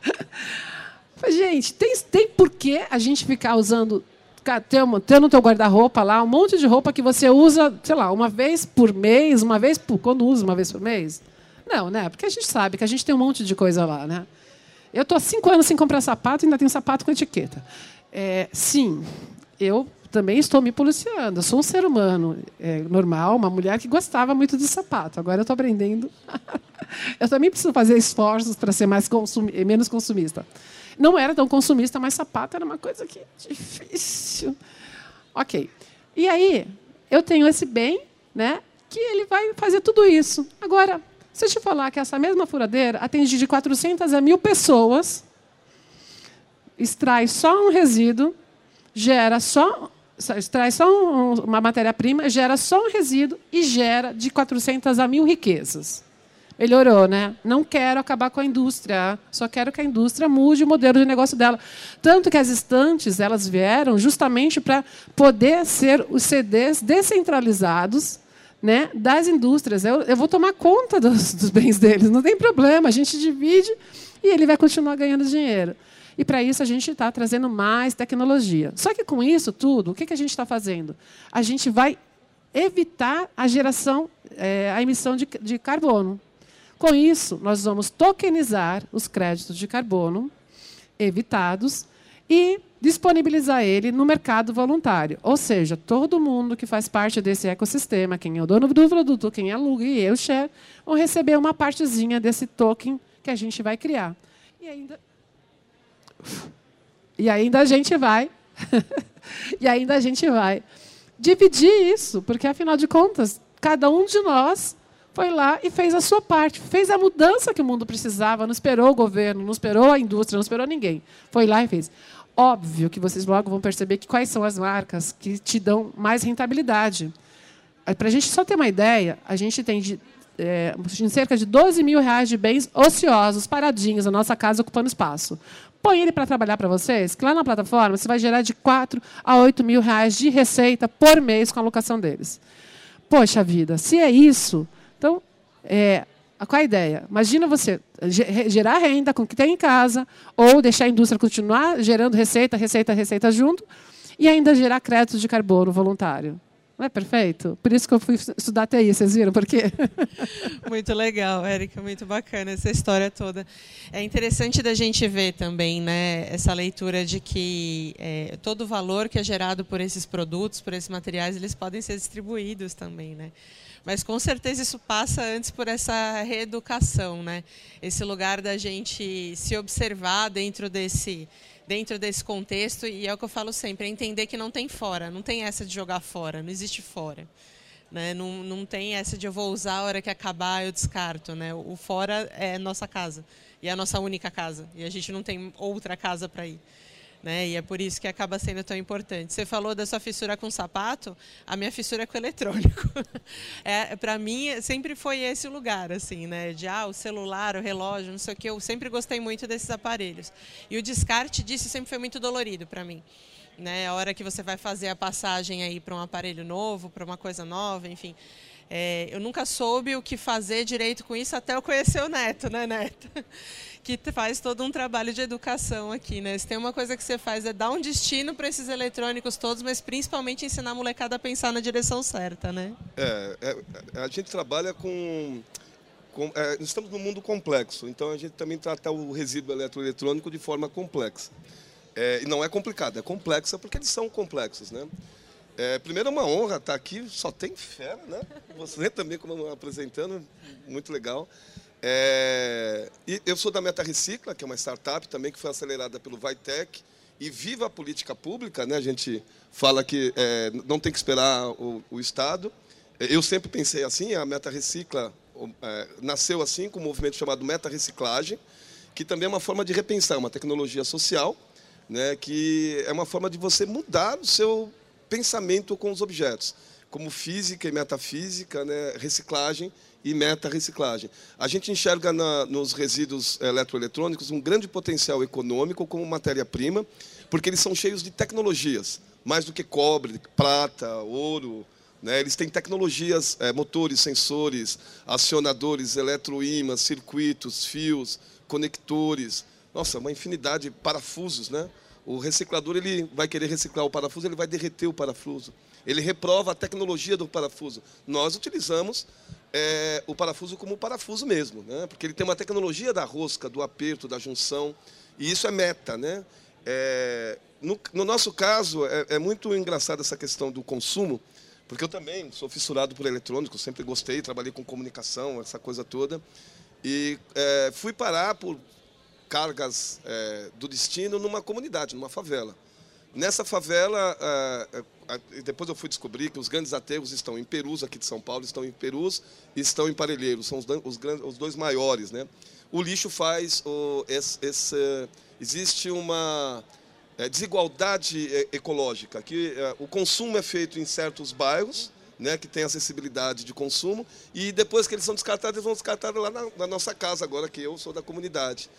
Gente, tem, tem por que a gente ficar usando, tendo no teu guarda-roupa lá um monte de roupa que você usa, sei lá, uma vez por mês, uma vez por. Quando usa uma vez por mês? Não, né? Porque a gente sabe que a gente tem um monte de coisa lá, né? Eu estou há cinco anos sem comprar sapato e ainda tenho sapato com etiqueta. É, sim, eu também estou me policiando. Eu sou um ser humano é, normal, uma mulher que gostava muito de sapato. Agora eu estou aprendendo. eu também preciso fazer esforços para ser mais consumi menos consumista. Não era tão consumista, mas sapato era uma coisa que difícil. Ok. E aí, eu tenho esse bem, né, que ele vai fazer tudo isso. Agora, se eu te falar que essa mesma furadeira atende de 400 a mil pessoas, extrai só um resíduo, gera só traz só um, uma matéria-prima, gera só um resíduo e gera de 400 a mil riquezas. Melhorou, né? Não quero acabar com a indústria, só quero que a indústria mude o modelo de negócio dela. Tanto que as estantes elas vieram justamente para poder ser os CDs descentralizados né, das indústrias. Eu, eu vou tomar conta dos, dos bens deles, não tem problema, a gente divide e ele vai continuar ganhando dinheiro. E para isso a gente está trazendo mais tecnologia. Só que com isso tudo, o que, que a gente está fazendo? A gente vai evitar a geração, é, a emissão de, de carbono. Com isso, nós vamos tokenizar os créditos de carbono evitados e disponibilizar ele no mercado voluntário. Ou seja, todo mundo que faz parte desse ecossistema, quem é o dono do produto, quem aluga e eu share, vão receber uma partezinha desse token que a gente vai criar. E ainda e ainda a gente vai. e ainda a gente vai dividir isso, porque afinal de contas, cada um de nós foi lá e fez a sua parte, fez a mudança que o mundo precisava, não esperou o governo, não esperou a indústria, não esperou ninguém. Foi lá e fez. Óbvio que vocês logo vão perceber que quais são as marcas que te dão mais rentabilidade. Para a gente só ter uma ideia, a gente tem de, é, cerca de 12 mil reais de bens ociosos, paradinhos na nossa casa, ocupando espaço. Põe ele para trabalhar para vocês, que lá na plataforma você vai gerar de 4 a 8 mil reais de receita por mês com a alocação deles. Poxa vida, se é isso, então, é, qual a ideia? Imagina você gerar renda com o que tem em casa, ou deixar a indústria continuar gerando receita, receita, receita junto, e ainda gerar créditos de carbono voluntário. Não é perfeito? Por isso que eu fui estudar TI, vocês viram por quê? Muito legal, Érica, muito bacana essa história toda. É interessante da gente ver também né, essa leitura de que é, todo o valor que é gerado por esses produtos, por esses materiais, eles podem ser distribuídos também. Né? Mas com certeza isso passa antes por essa reeducação, né? esse lugar da gente se observar dentro desse dentro desse contexto, e é o que eu falo sempre, é entender que não tem fora, não tem essa de jogar fora, não existe fora. Né? Não, não tem essa de eu vou usar a hora que acabar, eu descarto. Né? O fora é nossa casa, e é a nossa única casa, e a gente não tem outra casa para ir. Né? E é por isso que acaba sendo tão importante. Você falou da sua fissura com sapato, a minha fissura é com eletrônico. É, para mim sempre foi esse lugar, assim, né? De ah, o celular, o relógio, não sei o que. Eu sempre gostei muito desses aparelhos. E o descarte disso sempre foi muito dolorido para mim. Né? A hora que você vai fazer a passagem aí para um aparelho novo, para uma coisa nova, enfim. É, eu nunca soube o que fazer direito com isso até eu conhecer o Neto, né, Neto? Que faz todo um trabalho de educação aqui, né? Se tem uma coisa que você faz é dar um destino para esses eletrônicos todos, mas principalmente ensinar a molecada a pensar na direção certa, né? É, é a gente trabalha com, com é, estamos num mundo complexo, então a gente também trata o resíduo eletroeletrônico de forma complexa. É, e não é complicado, é complexa porque eles são complexos, né? É, primeiro é uma honra estar aqui, só tem fera, né? Você também como apresentando, muito legal. É, e eu sou da Meta Recicla, que é uma startup também que foi acelerada pelo Vitec. E viva a política pública, né? A gente fala que é, não tem que esperar o, o, Estado. Eu sempre pensei assim, a Meta Recicla é, nasceu assim com um movimento chamado Meta Reciclagem, que também é uma forma de repensar uma tecnologia social, né? Que é uma forma de você mudar o seu pensamento com os objetos, como física e metafísica, né? Reciclagem e meta-reciclagem. A gente enxerga na, nos resíduos eletroeletrônicos um grande potencial econômico como matéria-prima, porque eles são cheios de tecnologias, mais do que cobre, prata, ouro. Né? Eles têm tecnologias, é, motores, sensores, acionadores, eletroímãs, circuitos, fios, conectores. Nossa, uma infinidade de parafusos. Né? O reciclador ele vai querer reciclar o parafuso, ele vai derreter o parafuso. Ele reprova a tecnologia do parafuso. Nós utilizamos é, o parafuso como parafuso mesmo, né? porque ele tem uma tecnologia da rosca, do aperto, da junção, e isso é meta. Né? É, no, no, nosso caso, é, é, muito engraçado essa questão do consumo, porque eu também sou fissurado por eletrônico, sempre gostei, trabalhei com comunicação, essa coisa toda, e é, fui parar por cargas é, do destino numa comunidade, numa favela. Nessa favela, é, depois eu fui descobrir que os grandes aterros estão em Perus, aqui de São Paulo, estão em Perus e estão em Parelheiros, são os, os, os dois maiores. Né? O lixo faz. O, esse, esse, existe uma é, desigualdade ecológica, que é, o consumo é feito em certos bairros, né, que tem acessibilidade de consumo, e depois que eles são descartados, eles vão descartar lá na, na nossa casa, agora que eu sou da comunidade.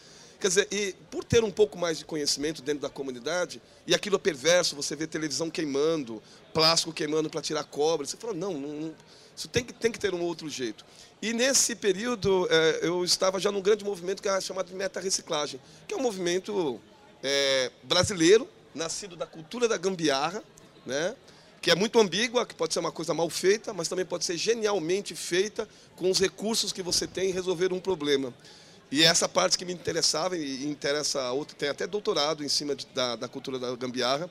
Quer dizer, e por ter um pouco mais de conhecimento dentro da comunidade, e aquilo é perverso, você vê televisão queimando, plástico queimando para tirar cobre, você fala, não, não, isso tem que, tem que ter um outro jeito. E nesse período, é, eu estava já num grande movimento que é chamado de meta-reciclagem, que é um movimento é, brasileiro, nascido da cultura da gambiarra, né? que é muito ambígua, que pode ser uma coisa mal feita, mas também pode ser genialmente feita com os recursos que você tem em resolver um problema. E essa parte que me interessava e interessa outra, tem até doutorado em cima de, da, da, cultura da gambiarra.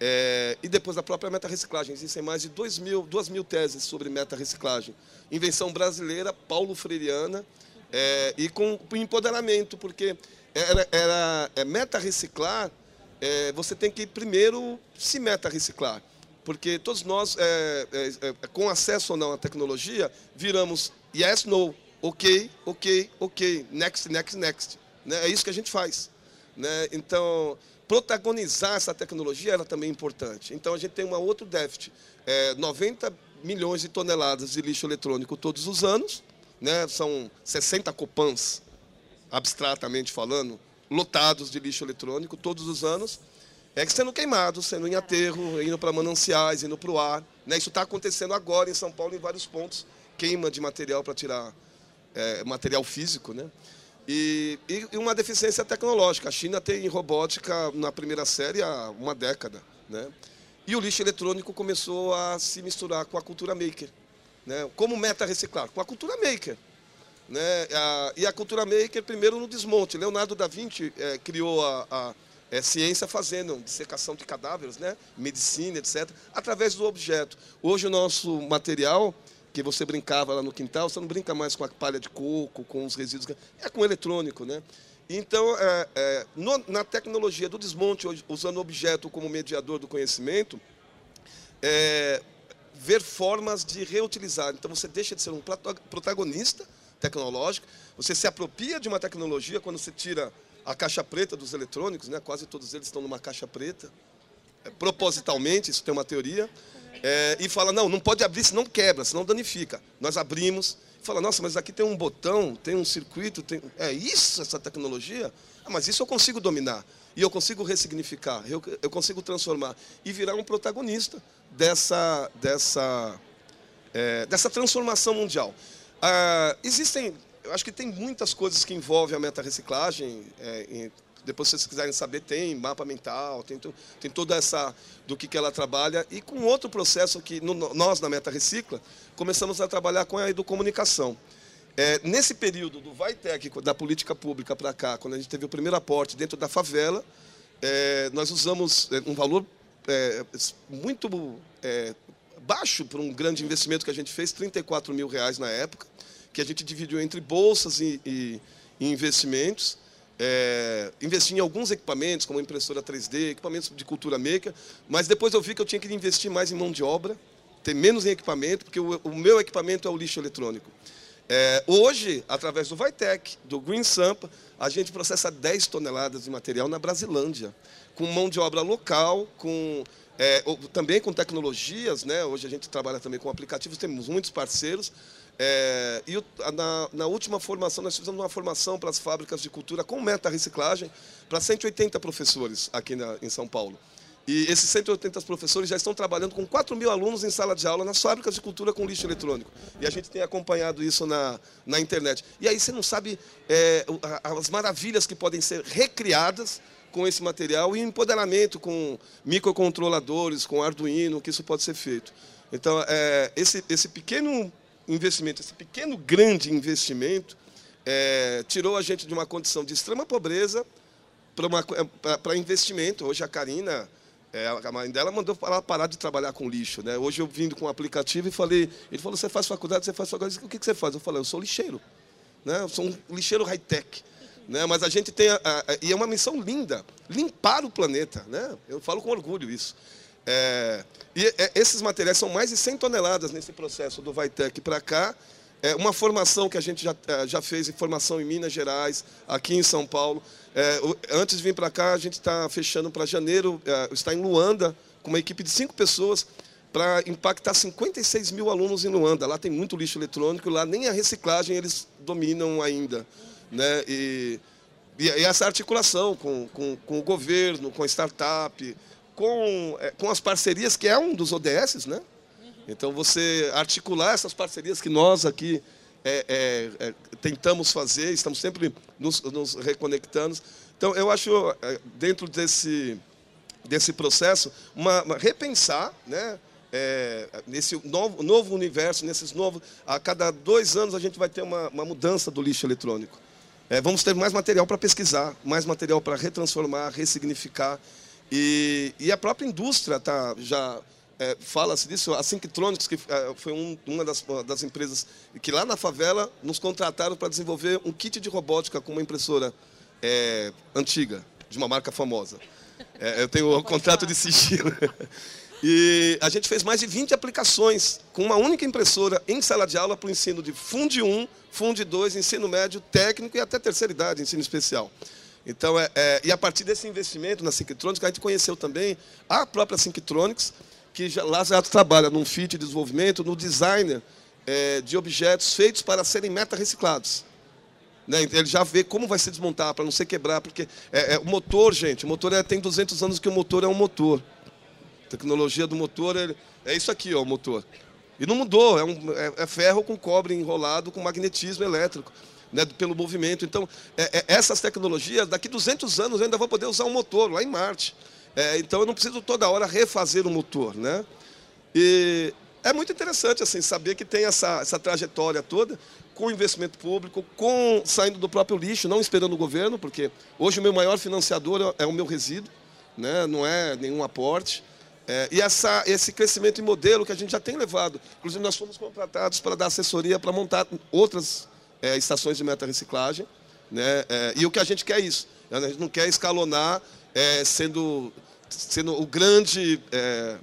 É, e depois da própria meta-reciclagem. Existem mais de 2 mil, 2 mil teses sobre meta-reciclagem. Invenção brasileira, Paulo Freireana, é, e com, com empoderamento, porque era, era é, meta-reciclar, é, você tem que primeiro se meta-reciclar. Porque todos nós, é, é, com acesso ou não à tecnologia, viramos yes, no, ok, ok, ok, next, next, next. Né? É isso que a gente faz. Né? Então, protagonizar essa tecnologia era também importante. Então, a gente tem um outro déficit. É, 90 milhões de toneladas de lixo eletrônico todos os anos, né? são 60 copans, abstratamente falando, lotados de lixo eletrônico todos os anos, é sendo queimado, sendo em aterro, indo para mananciais, indo para o ar. Né? Isso está acontecendo agora em São Paulo, em vários pontos, queima de material para tirar é, material físico, né? E, e, uma deficiência tecnológica. A China tem robótica na primeira série há uma década, né? E o lixo eletrônico começou a se misturar com a cultura maker, né? Como meta reciclar? Com a cultura maker, né? A, e a cultura maker primeiro no desmonte. Leonardo da Vinci é, criou a, a é, ciência fazendo dissecação de cadáveres, né? Medicina, etc. Através do objeto. Hoje o nosso material que você brincava lá no quintal, você não brinca mais com a palha de coco, com os resíduos, é com eletrônico, né? Então, é, é, no, na tecnologia do desmonte, usando o objeto como mediador do conhecimento, é, ver formas de reutilizar. Então, você deixa de ser um protagonista tecnológico, você se apropria de uma tecnologia quando você tira a caixa preta dos eletrônicos, né? quase todos eles estão numa caixa preta, é, propositalmente, isso tem uma teoria, é, e fala, não, não pode abrir, senão quebra, senão danifica. Nós abrimos, fala, nossa, mas aqui tem um botão, tem um circuito, tem... é isso essa tecnologia? Ah, mas isso eu consigo dominar, e eu consigo ressignificar, eu, eu consigo transformar, e virar um protagonista dessa, dessa, é, dessa transformação mundial. Ah, existem eu acho que tem muitas coisas que envolvem a meta-reciclagem. É, depois, se vocês quiserem saber, tem mapa mental, tem, tem toda essa do que, que ela trabalha. E com outro processo que no, nós, na Meta Recicla, começamos a trabalhar com a educomunicação. É, nesse período do Vaitec, da política pública para cá, quando a gente teve o primeiro aporte dentro da favela, é, nós usamos é, um valor é, muito é, baixo para um grande investimento que a gente fez, 34 mil reais na época, que a gente dividiu entre bolsas e, e, e investimentos. É, investi em alguns equipamentos, como impressora 3D, equipamentos de cultura maker, mas depois eu vi que eu tinha que investir mais em mão de obra, ter menos em equipamento, porque o, o meu equipamento é o lixo eletrônico. É, hoje, através do Vitec, do Green Sampa, a gente processa 10 toneladas de material na Brasilândia, com mão de obra local, com é, também com tecnologias. Né? Hoje a gente trabalha também com aplicativos, temos muitos parceiros, é, e na, na, última formação, nós fizemos uma formação para as fábricas de cultura com meta reciclagem para 180 professores aqui na, em São Paulo. E esses 180 professores já estão trabalhando com 4 mil alunos em sala de aula nas fábricas de cultura com lixo eletrônico. E a gente tem acompanhado isso na, na internet. E aí você não sabe é, as maravilhas que podem ser recriadas com esse material e empoderamento com microcontroladores, com Arduino, que isso pode ser feito. Então, é, esse, esse pequeno investimento, esse pequeno grande investimento, é, tirou a gente de uma condição de extrema pobreza para investimento. Hoje a Karina, é, a mãe dela mandou ela parar de trabalhar com lixo. Né? Hoje eu vim com um aplicativo e falei, ele falou, você faz faculdade, você faz faculdade, o que, que você faz? Eu falei, eu sou lixeiro. Né? Eu sou um lixeiro high-tech. Né? Mas a gente tem, a, a, e é uma missão linda, limpar o planeta. Né? Eu falo com orgulho isso. É, e é, esses materiais são mais de 100 toneladas nesse processo do Vaitec para cá. É uma formação que a gente já, é, já fez, formação em Minas Gerais, aqui em São Paulo. É, antes de vir para cá, a gente está fechando para janeiro, é, está em Luanda, com uma equipe de cinco pessoas, para impactar 56 mil alunos em Luanda. Lá tem muito lixo eletrônico, lá nem a reciclagem eles dominam ainda. Né? E, e essa articulação com, com, com o governo, com a startup, com, é, com as parcerias, que é um dos ODS, né? Então, você articular essas parcerias que nós aqui é, é, é, tentamos fazer, estamos sempre nos, nos, reconectando. Então, eu acho, é, dentro desse, desse processo, uma, uma repensar, né? É, nesse novo, novo universo, nesses novos. A cada dois anos a gente vai ter uma, uma mudança do lixo eletrônico. É, vamos ter mais material para pesquisar, mais material para retransformar, ressignificar. E, e a própria indústria tá, já é, fala-se disso. A Synctronics, que é, foi um, uma das, das, empresas que lá na favela nos contrataram para desenvolver um kit de robótica com uma impressora é, antiga, de uma marca famosa. É, eu tenho o um contrato de sigilo. E a gente fez mais de 20 aplicações com uma única impressora em sala de aula para o ensino de Fund 1, Fund 2, ensino médio, técnico e até terceira idade, ensino especial. Então, é, é, e a partir desse investimento na Synctronics, a gente conheceu também a própria Synctronics, que já, lá já trabalha num FIT de desenvolvimento, no designer é, de objetos feitos para serem meta-reciclados. Né? Ele já vê como vai se desmontar, para não se quebrar, porque é, é, o motor, gente, o motor é, tem 200 anos que o motor é um motor. A tecnologia do motor é, isso aqui, ó, o motor. E não mudou, é, um, é ferro com cobre enrolado com magnetismo elétrico né, pelo movimento. Então, é, é, essas tecnologias, daqui 200 anos eu ainda vou poder usar um motor lá em Marte. É, então, eu não preciso toda hora refazer o motor. Né? E é muito interessante assim saber que tem essa, essa trajetória toda com investimento público, com saindo do próprio lixo, não esperando o governo, porque hoje o meu maior financiador é o meu resíduo, né? não é nenhum aporte. É, e essa, esse crescimento em modelo que a gente já tem levado. Inclusive, nós fomos contratados para dar assessoria para montar outras é, estações de meta-reciclagem. Né? É, e o que a gente quer é isso. A gente não quer escalonar é, sendo, sendo o grande é,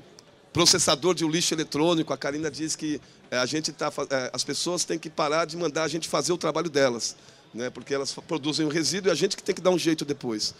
processador de lixo eletrônico. A Karina diz que é, a gente tá, é, as pessoas têm que parar de mandar a gente fazer o trabalho delas. né? porque elas produzem o resíduo e a gente que tem que dar um jeito depois.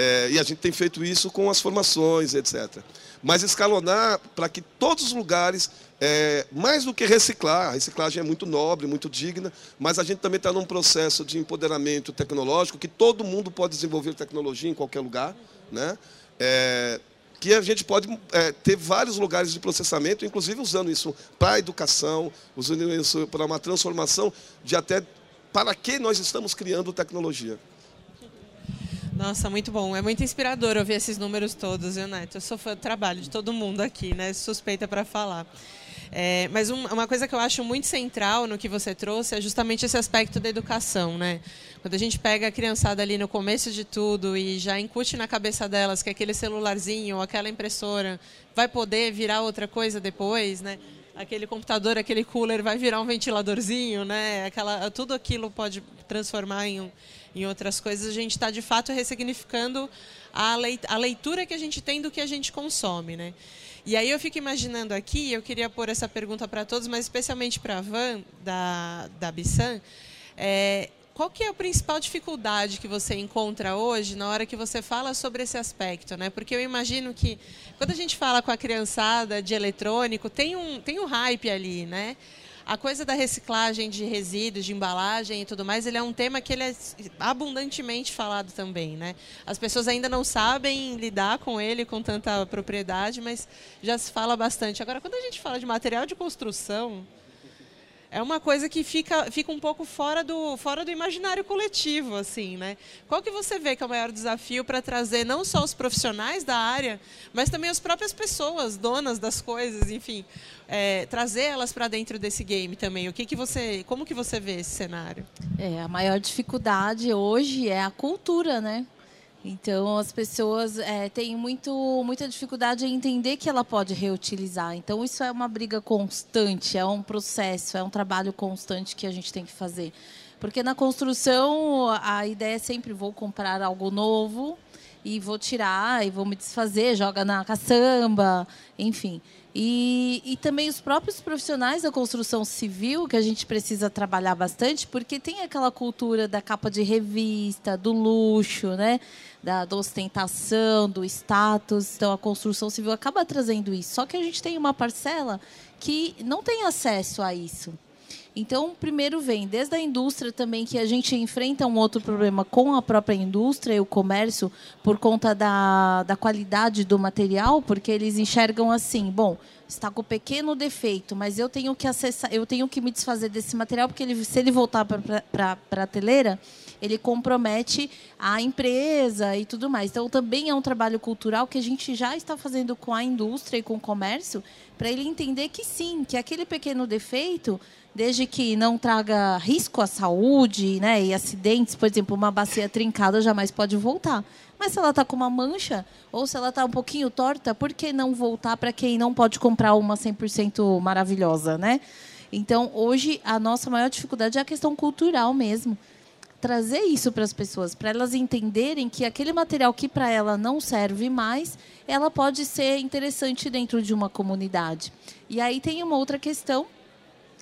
É, e a gente tem feito isso com as formações, etc. Mas escalonar para que todos os lugares, é, mais do que reciclar, a reciclagem é muito nobre, muito digna, mas a gente também está num processo de empoderamento tecnológico, que todo mundo pode desenvolver tecnologia em qualquer lugar, né? É, que a gente pode é, ter vários lugares de processamento, inclusive usando isso para a educação, usando isso para uma transformação de até para que nós estamos criando tecnologia. Nossa, muito bom. É muito inspirador ouvir esses números todos, viu, Neto? Eu sou fã do trabalho de todo mundo aqui, né? Suspeita para falar. É, mas um, uma coisa que eu acho muito central no que você trouxe é justamente esse aspecto da educação, né? Quando a gente pega a criançada ali no começo de tudo e já incute na cabeça delas que aquele celularzinho ou aquela impressora vai poder virar outra coisa depois, né? Aquele computador, aquele cooler vai virar um ventiladorzinho, né? Aquela, tudo aquilo pode transformar em um, em outras coisas, a gente está de fato ressignificando a leitura que a gente tem do que a gente consome, né? E aí eu fico imaginando aqui, eu queria pôr essa pergunta para todos, mas especialmente para a Van, da, da Bissan, é, qual que é a principal dificuldade que você encontra hoje na hora que você fala sobre esse aspecto, né? Porque eu imagino que quando a gente fala com a criançada de eletrônico, tem um, tem um hype ali, né? A coisa da reciclagem de resíduos, de embalagem e tudo mais, ele é um tema que ele é abundantemente falado também, né? As pessoas ainda não sabem lidar com ele com tanta propriedade, mas já se fala bastante. Agora, quando a gente fala de material de construção, é uma coisa que fica, fica um pouco fora do, fora do imaginário coletivo, assim, né? Qual que você vê que é o maior desafio para trazer não só os profissionais da área, mas também as próprias pessoas, donas das coisas, enfim, é, trazer elas para dentro desse game também? O que que você, como que você vê esse cenário? É, a maior dificuldade hoje é a cultura, né? Então, as pessoas é, têm muito, muita dificuldade em entender que ela pode reutilizar. Então, isso é uma briga constante, é um processo, é um trabalho constante que a gente tem que fazer. Porque na construção, a ideia é sempre: vou comprar algo novo e vou tirar e vou me desfazer, joga na caçamba, enfim. E, e também os próprios profissionais da construção civil, que a gente precisa trabalhar bastante, porque tem aquela cultura da capa de revista, do luxo, né? da, da ostentação, do status. Então, a construção civil acaba trazendo isso. Só que a gente tem uma parcela que não tem acesso a isso. Então, primeiro vem desde a indústria também, que a gente enfrenta um outro problema com a própria indústria e o comércio, por conta da, da qualidade do material, porque eles enxergam assim: bom, está com pequeno defeito, mas eu tenho que acessar, eu tenho que me desfazer desse material, porque ele, se ele voltar para a prateleira, ele compromete a empresa e tudo mais. Então, também é um trabalho cultural que a gente já está fazendo com a indústria e com o comércio, para ele entender que sim, que aquele pequeno defeito desde que não traga risco à saúde né, e acidentes, por exemplo, uma bacia trincada jamais pode voltar. Mas se ela está com uma mancha ou se ela está um pouquinho torta, por que não voltar para quem não pode comprar uma 100% maravilhosa, né? Então, hoje, a nossa maior dificuldade é a questão cultural mesmo. Trazer isso para as pessoas, para elas entenderem que aquele material que para ela não serve mais, ela pode ser interessante dentro de uma comunidade. E aí tem uma outra questão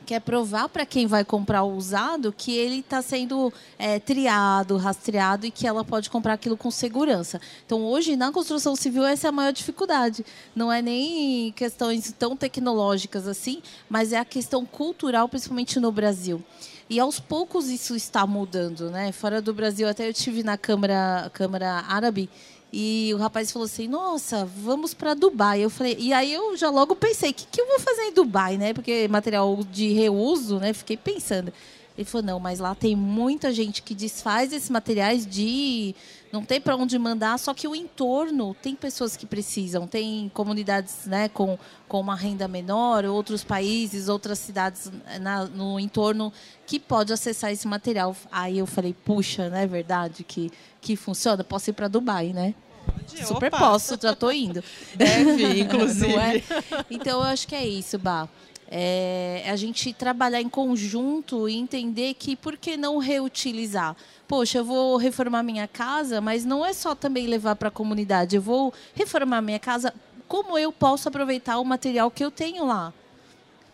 que é provar para quem vai comprar o usado que ele está sendo é, triado, rastreado e que ela pode comprar aquilo com segurança. Então, hoje, na construção civil, essa é a maior dificuldade. Não é nem questões tão tecnológicas assim, mas é a questão cultural, principalmente no Brasil. E aos poucos isso está mudando, né? Fora do Brasil, até eu tive na Câmara, Câmara Árabe e o rapaz falou assim: Nossa, vamos para Dubai. Eu falei, e aí eu já logo pensei: O que, que eu vou fazer em Dubai, né? Porque material de reuso, né? Fiquei pensando. Ele falou: Não, mas lá tem muita gente que desfaz esses materiais de. Não tem para onde mandar, só que o entorno tem pessoas que precisam. Tem comunidades né, com, com uma renda menor, outros países, outras cidades na, no entorno que pode acessar esse material. Aí eu falei: Puxa, não é verdade que que funciona, posso ir para Dubai, né? Pode, Super opa. posso, já estou indo. Deve, inclusive. É? Então, eu acho que é isso, Bah. É a gente trabalhar em conjunto e entender que por que não reutilizar? Poxa, eu vou reformar minha casa, mas não é só também levar para a comunidade. Eu vou reformar minha casa, como eu posso aproveitar o material que eu tenho lá?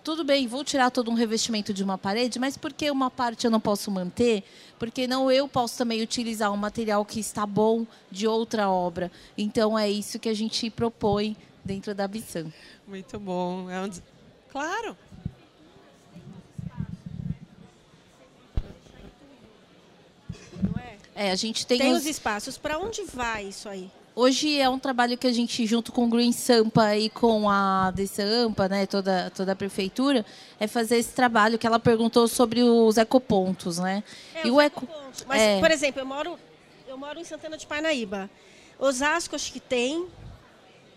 Tudo bem, vou tirar todo um revestimento de uma parede, mas por que uma parte eu não posso manter? Porque não eu posso também utilizar um material que está bom de outra obra. Então é isso que a gente propõe dentro da Bissan. Muito bom. É um... Claro. É, a gente tem, Tem os- os espaços. Para onde vai isso aí? Hoje é um trabalho que a gente, junto com o Green Sampa e com a de Sampa, né, toda, toda a prefeitura, é fazer esse trabalho que ela perguntou sobre os ecopontos, né? É, e os o eco, ecopontos. Mas, é. por exemplo, eu moro, eu moro em Santana de Parnaíba. Osasco acho que tem.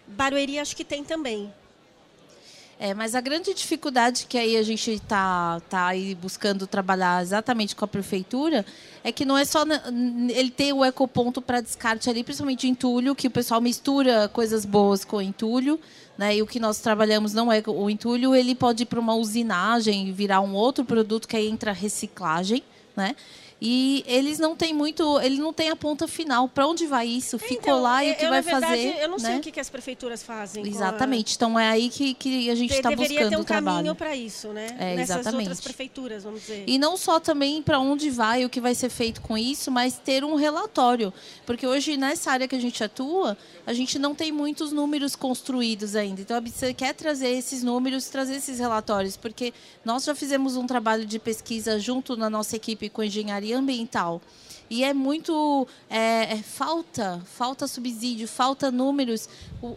Barueri acho que tem também. É, mas a grande dificuldade que aí a gente está tá aí buscando trabalhar exatamente com a prefeitura é que não é só na- ele ter o ecoponto para descarte ali, principalmente entulho, que o pessoal mistura coisas boas com entulho, né? E o que nós trabalhamos não é o entulho, ele pode ir para uma usinagem virar um outro produto que aí entra reciclagem, né? E eles não têm muito, ele não tem a ponta final. Para onde vai isso? Ficou Então, lá e o que eu, vai verdade, fazer? Eu não sei né? o que, que as prefeituras fazem. com a- Exatamente. Então é aí que, que a gente está deveria buscando ter um caminho para isso, né? É, Nessas exatamente. outras prefeituras, vamos dizer. E não só também para onde vai, o que vai ser feito com isso, mas ter um relatório. Porque hoje, nessa área que a gente atua, a gente não tem muitos números construídos ainda. Então, a BICE quer trazer esses números, trazer esses relatórios, porque nós já fizemos um trabalho de pesquisa junto na nossa equipe com engenharia ambiental. E é muito. é, é falta, falta subsídio, falta números.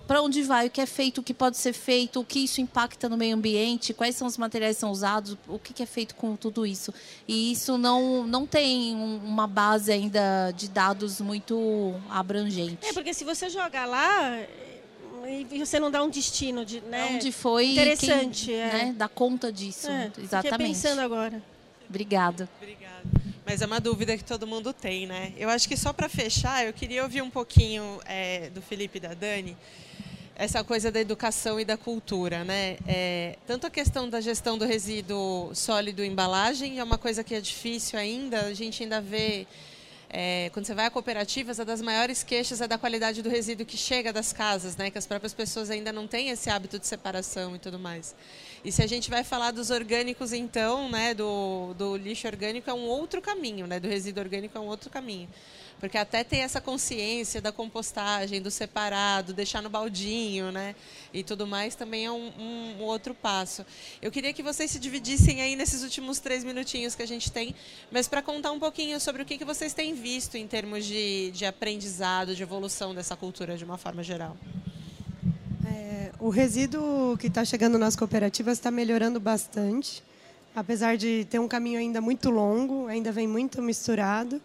Para onde vai, o que é feito, o que pode ser feito, o que isso impacta no meio ambiente, quais são os materiais que são usados, o que, que é feito com tudo isso. E isso não, não tem um- uma base ainda de dados muito abrangente. É, porque se você jogar lá eh, e você não dá um destino de. Né? Onde foi Interessante, quem, é. né, dá conta disso. É, Fiquei Exatamente. pensando agora. Obrigada. Obrigada. Mas é uma dúvida que todo mundo tem, né? Eu acho que só para fechar, eu queria ouvir um pouquinho é, do Felipe e da Dani, essa coisa da educação e da cultura, né? É, tanto a questão da gestão do resíduo sólido em embalagem é uma coisa que é difícil ainda, a gente ainda vê é, quando você vai a cooperativas, a das maiores queixas é da qualidade do resíduo que chega das casas, né? Que as próprias pessoas ainda não têm esse hábito de separação e tudo mais. E se a gente vai falar dos orgânicos, então, né? Do, do lixo orgânico é um outro caminho, né? Do resíduo orgânico é um outro caminho. Porque até ter essa consciência da compostagem, do separado, deixar no baldinho, né? E tudo mais também é um, um outro passo. Eu queria que vocês se dividissem aí nesses últimos três minutinhos que a gente tem, mas para contar um pouquinho sobre o que, que vocês têm visto em termos de, de aprendizado, de evolução dessa cultura de uma forma geral. É, o resíduo que está chegando nas cooperativas está melhorando bastante, apesar de ter um caminho ainda muito longo, ainda vem muito misturado.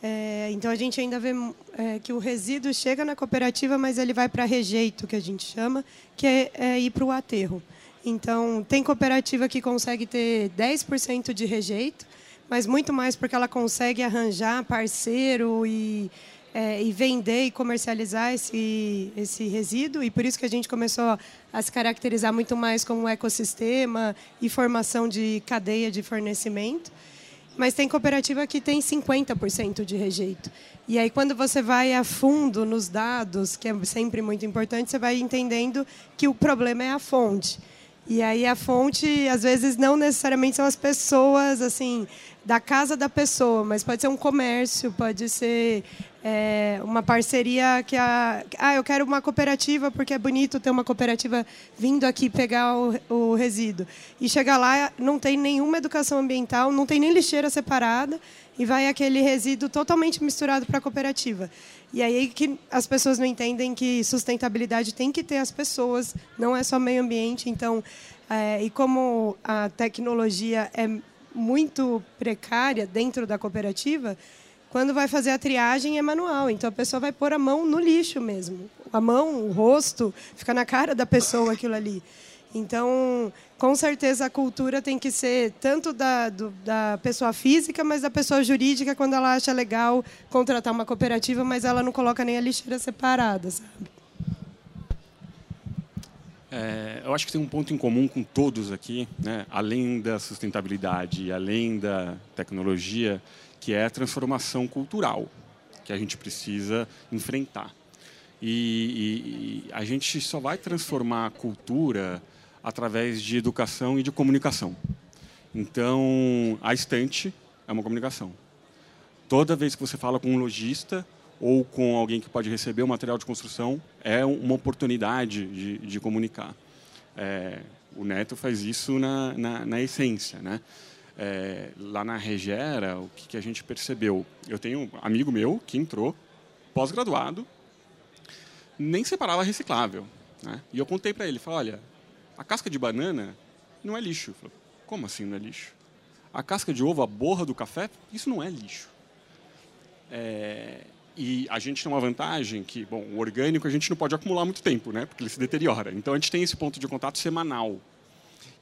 É, então a gente ainda vê é, que o resíduo chega na cooperativa, mas ele vai para rejeito, que a gente chama, que é, é ir para o aterro. Então tem cooperativa que consegue ter 10% de rejeito, mas muito mais porque ela consegue arranjar parceiro e é, e vender e comercializar esse, esse resíduo, e por isso que a gente começou a se caracterizar muito mais como um ecossistema e formação de cadeia de fornecimento. Mas tem cooperativa que tem 50% de rejeito. E aí, quando você vai a fundo nos dados, que é sempre muito importante, você vai entendendo que o problema é a fonte. E aí a fonte, às vezes, não necessariamente são as pessoas, assim, da casa da pessoa, mas pode ser um comércio, pode ser é, uma parceria que a, ah, eu quero uma cooperativa porque é bonito ter uma cooperativa vindo aqui pegar o, o resíduo. E chega lá, não tem nenhuma educação ambiental, não tem nem lixeira separada e vai aquele resíduo totalmente misturado para a cooperativa. E aí que as pessoas não entendem que sustentabilidade tem que ter as pessoas, não é só meio ambiente. Então, é, e como a tecnologia é muito precária dentro da cooperativa, quando vai fazer a triagem é manual. Então a pessoa vai pôr a mão no lixo mesmo. A mão, o rosto, fica na cara da pessoa aquilo ali. Então, com certeza, a cultura tem que ser tanto da, do, da pessoa física, mas da pessoa jurídica, quando ela acha legal contratar uma cooperativa, mas ela não coloca nem a lixeira separada, sabe? É, eu acho que tem um ponto em comum com todos aqui, né? além da sustentabilidade, além da tecnologia, que é a transformação cultural que a gente precisa enfrentar. E, e, e a gente só vai transformar a cultura através de educação e de comunicação. Então, a estante é uma comunicação. Toda vez que você fala com um lojista ou com alguém que pode receber o material de construção, é uma oportunidade de, de comunicar. É, o Neto faz isso na, na, na essência, né? É, lá na Regera, o que, que, a gente percebeu? Eu tenho um amigo meu que entrou, pós-graduado, nem separava reciclável. Né? E eu contei para ele, falei, olha, a casca de banana não é lixo. Falei, Como assim não é lixo? A casca de ovo, a borra do café, isso não é lixo. É, e a gente tem uma vantagem que, bom, o orgânico a gente não pode acumular muito tempo, né? Porque ele se deteriora. Então a gente tem esse ponto de contato semanal.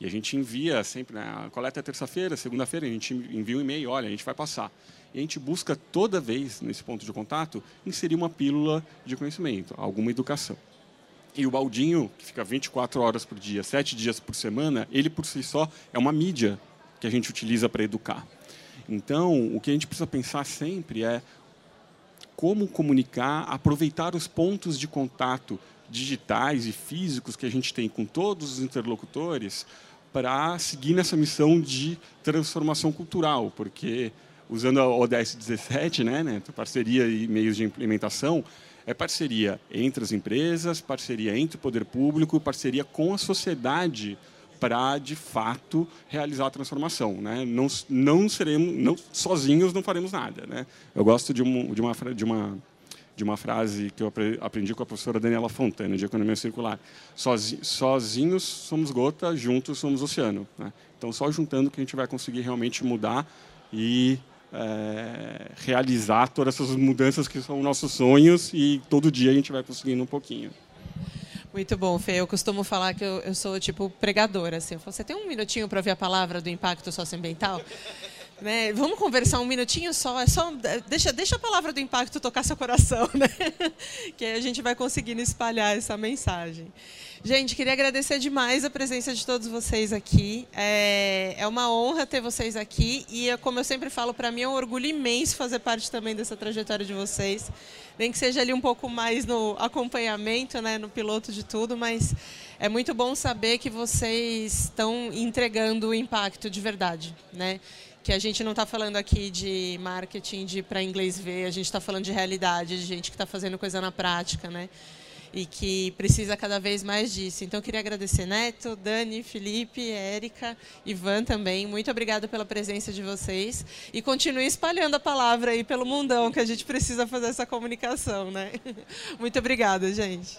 E a gente envia sempre, né? A coleta é terça-feira, segunda-feira, a gente envia um e-mail, olha, a gente vai passar. E a gente busca toda vez, nesse ponto de contato, inserir uma pílula de conhecimento, alguma educação. E o baldinho, que fica 24 horas por dia, 7 dias por semana, ele por si só é uma mídia que a gente utiliza para educar. Então, o que a gente precisa pensar sempre é como comunicar, aproveitar os pontos de contato digitais e físicos que a gente tem com todos os interlocutores para seguir nessa missão de transformação cultural, porque usando a ODS 17, né, né, parceria e meios de implementação, é parceria entre as empresas, parceria entre o poder público, parceria com a sociedade para de fato realizar a transformação, né? Não não seremos não sozinhos não faremos nada, né? Eu gosto de, de uma de uma de uma frase que eu aprendi com a professora Daniela Fontana de economia circular. sozinhos somos gota, juntos somos oceano. Né? Então só juntando que a gente vai conseguir realmente mudar e é, realizar todas essas mudanças que são nossos sonhos e todo dia a gente vai conseguindo um pouquinho. Muito bom, Fê. Eu costumo falar que eu, eu sou tipo pregadora. Assim. Falo, Você tem um minutinho para ouvir a palavra do impacto socioambiental? Né? Vamos conversar um minutinho só, é só deixa, deixa a palavra do impacto tocar seu coração, né? que aí a gente vai conseguindo espalhar essa mensagem. Gente, queria agradecer demais a presença de todos vocês aqui. É, é uma honra ter vocês aqui e, como eu sempre falo, para mim é um orgulho imenso fazer parte também dessa trajetória de vocês. Nem que seja ali um pouco mais no acompanhamento, né, no piloto de tudo, mas é muito bom saber que vocês estão entregando o impacto de verdade, né? que a gente não está falando aqui de marketing de para inglês ver, a gente está falando de realidade, de gente que está fazendo coisa na prática, né? E que precisa cada vez mais disso. Então, queria agradecer Neto, Dani, Felipe, Érica, Ivan também. Muito obrigada pela presença de vocês. E continue espalhando a palavra aí pelo mundão, que a gente precisa fazer essa comunicação. Né? Muito obrigada, gente.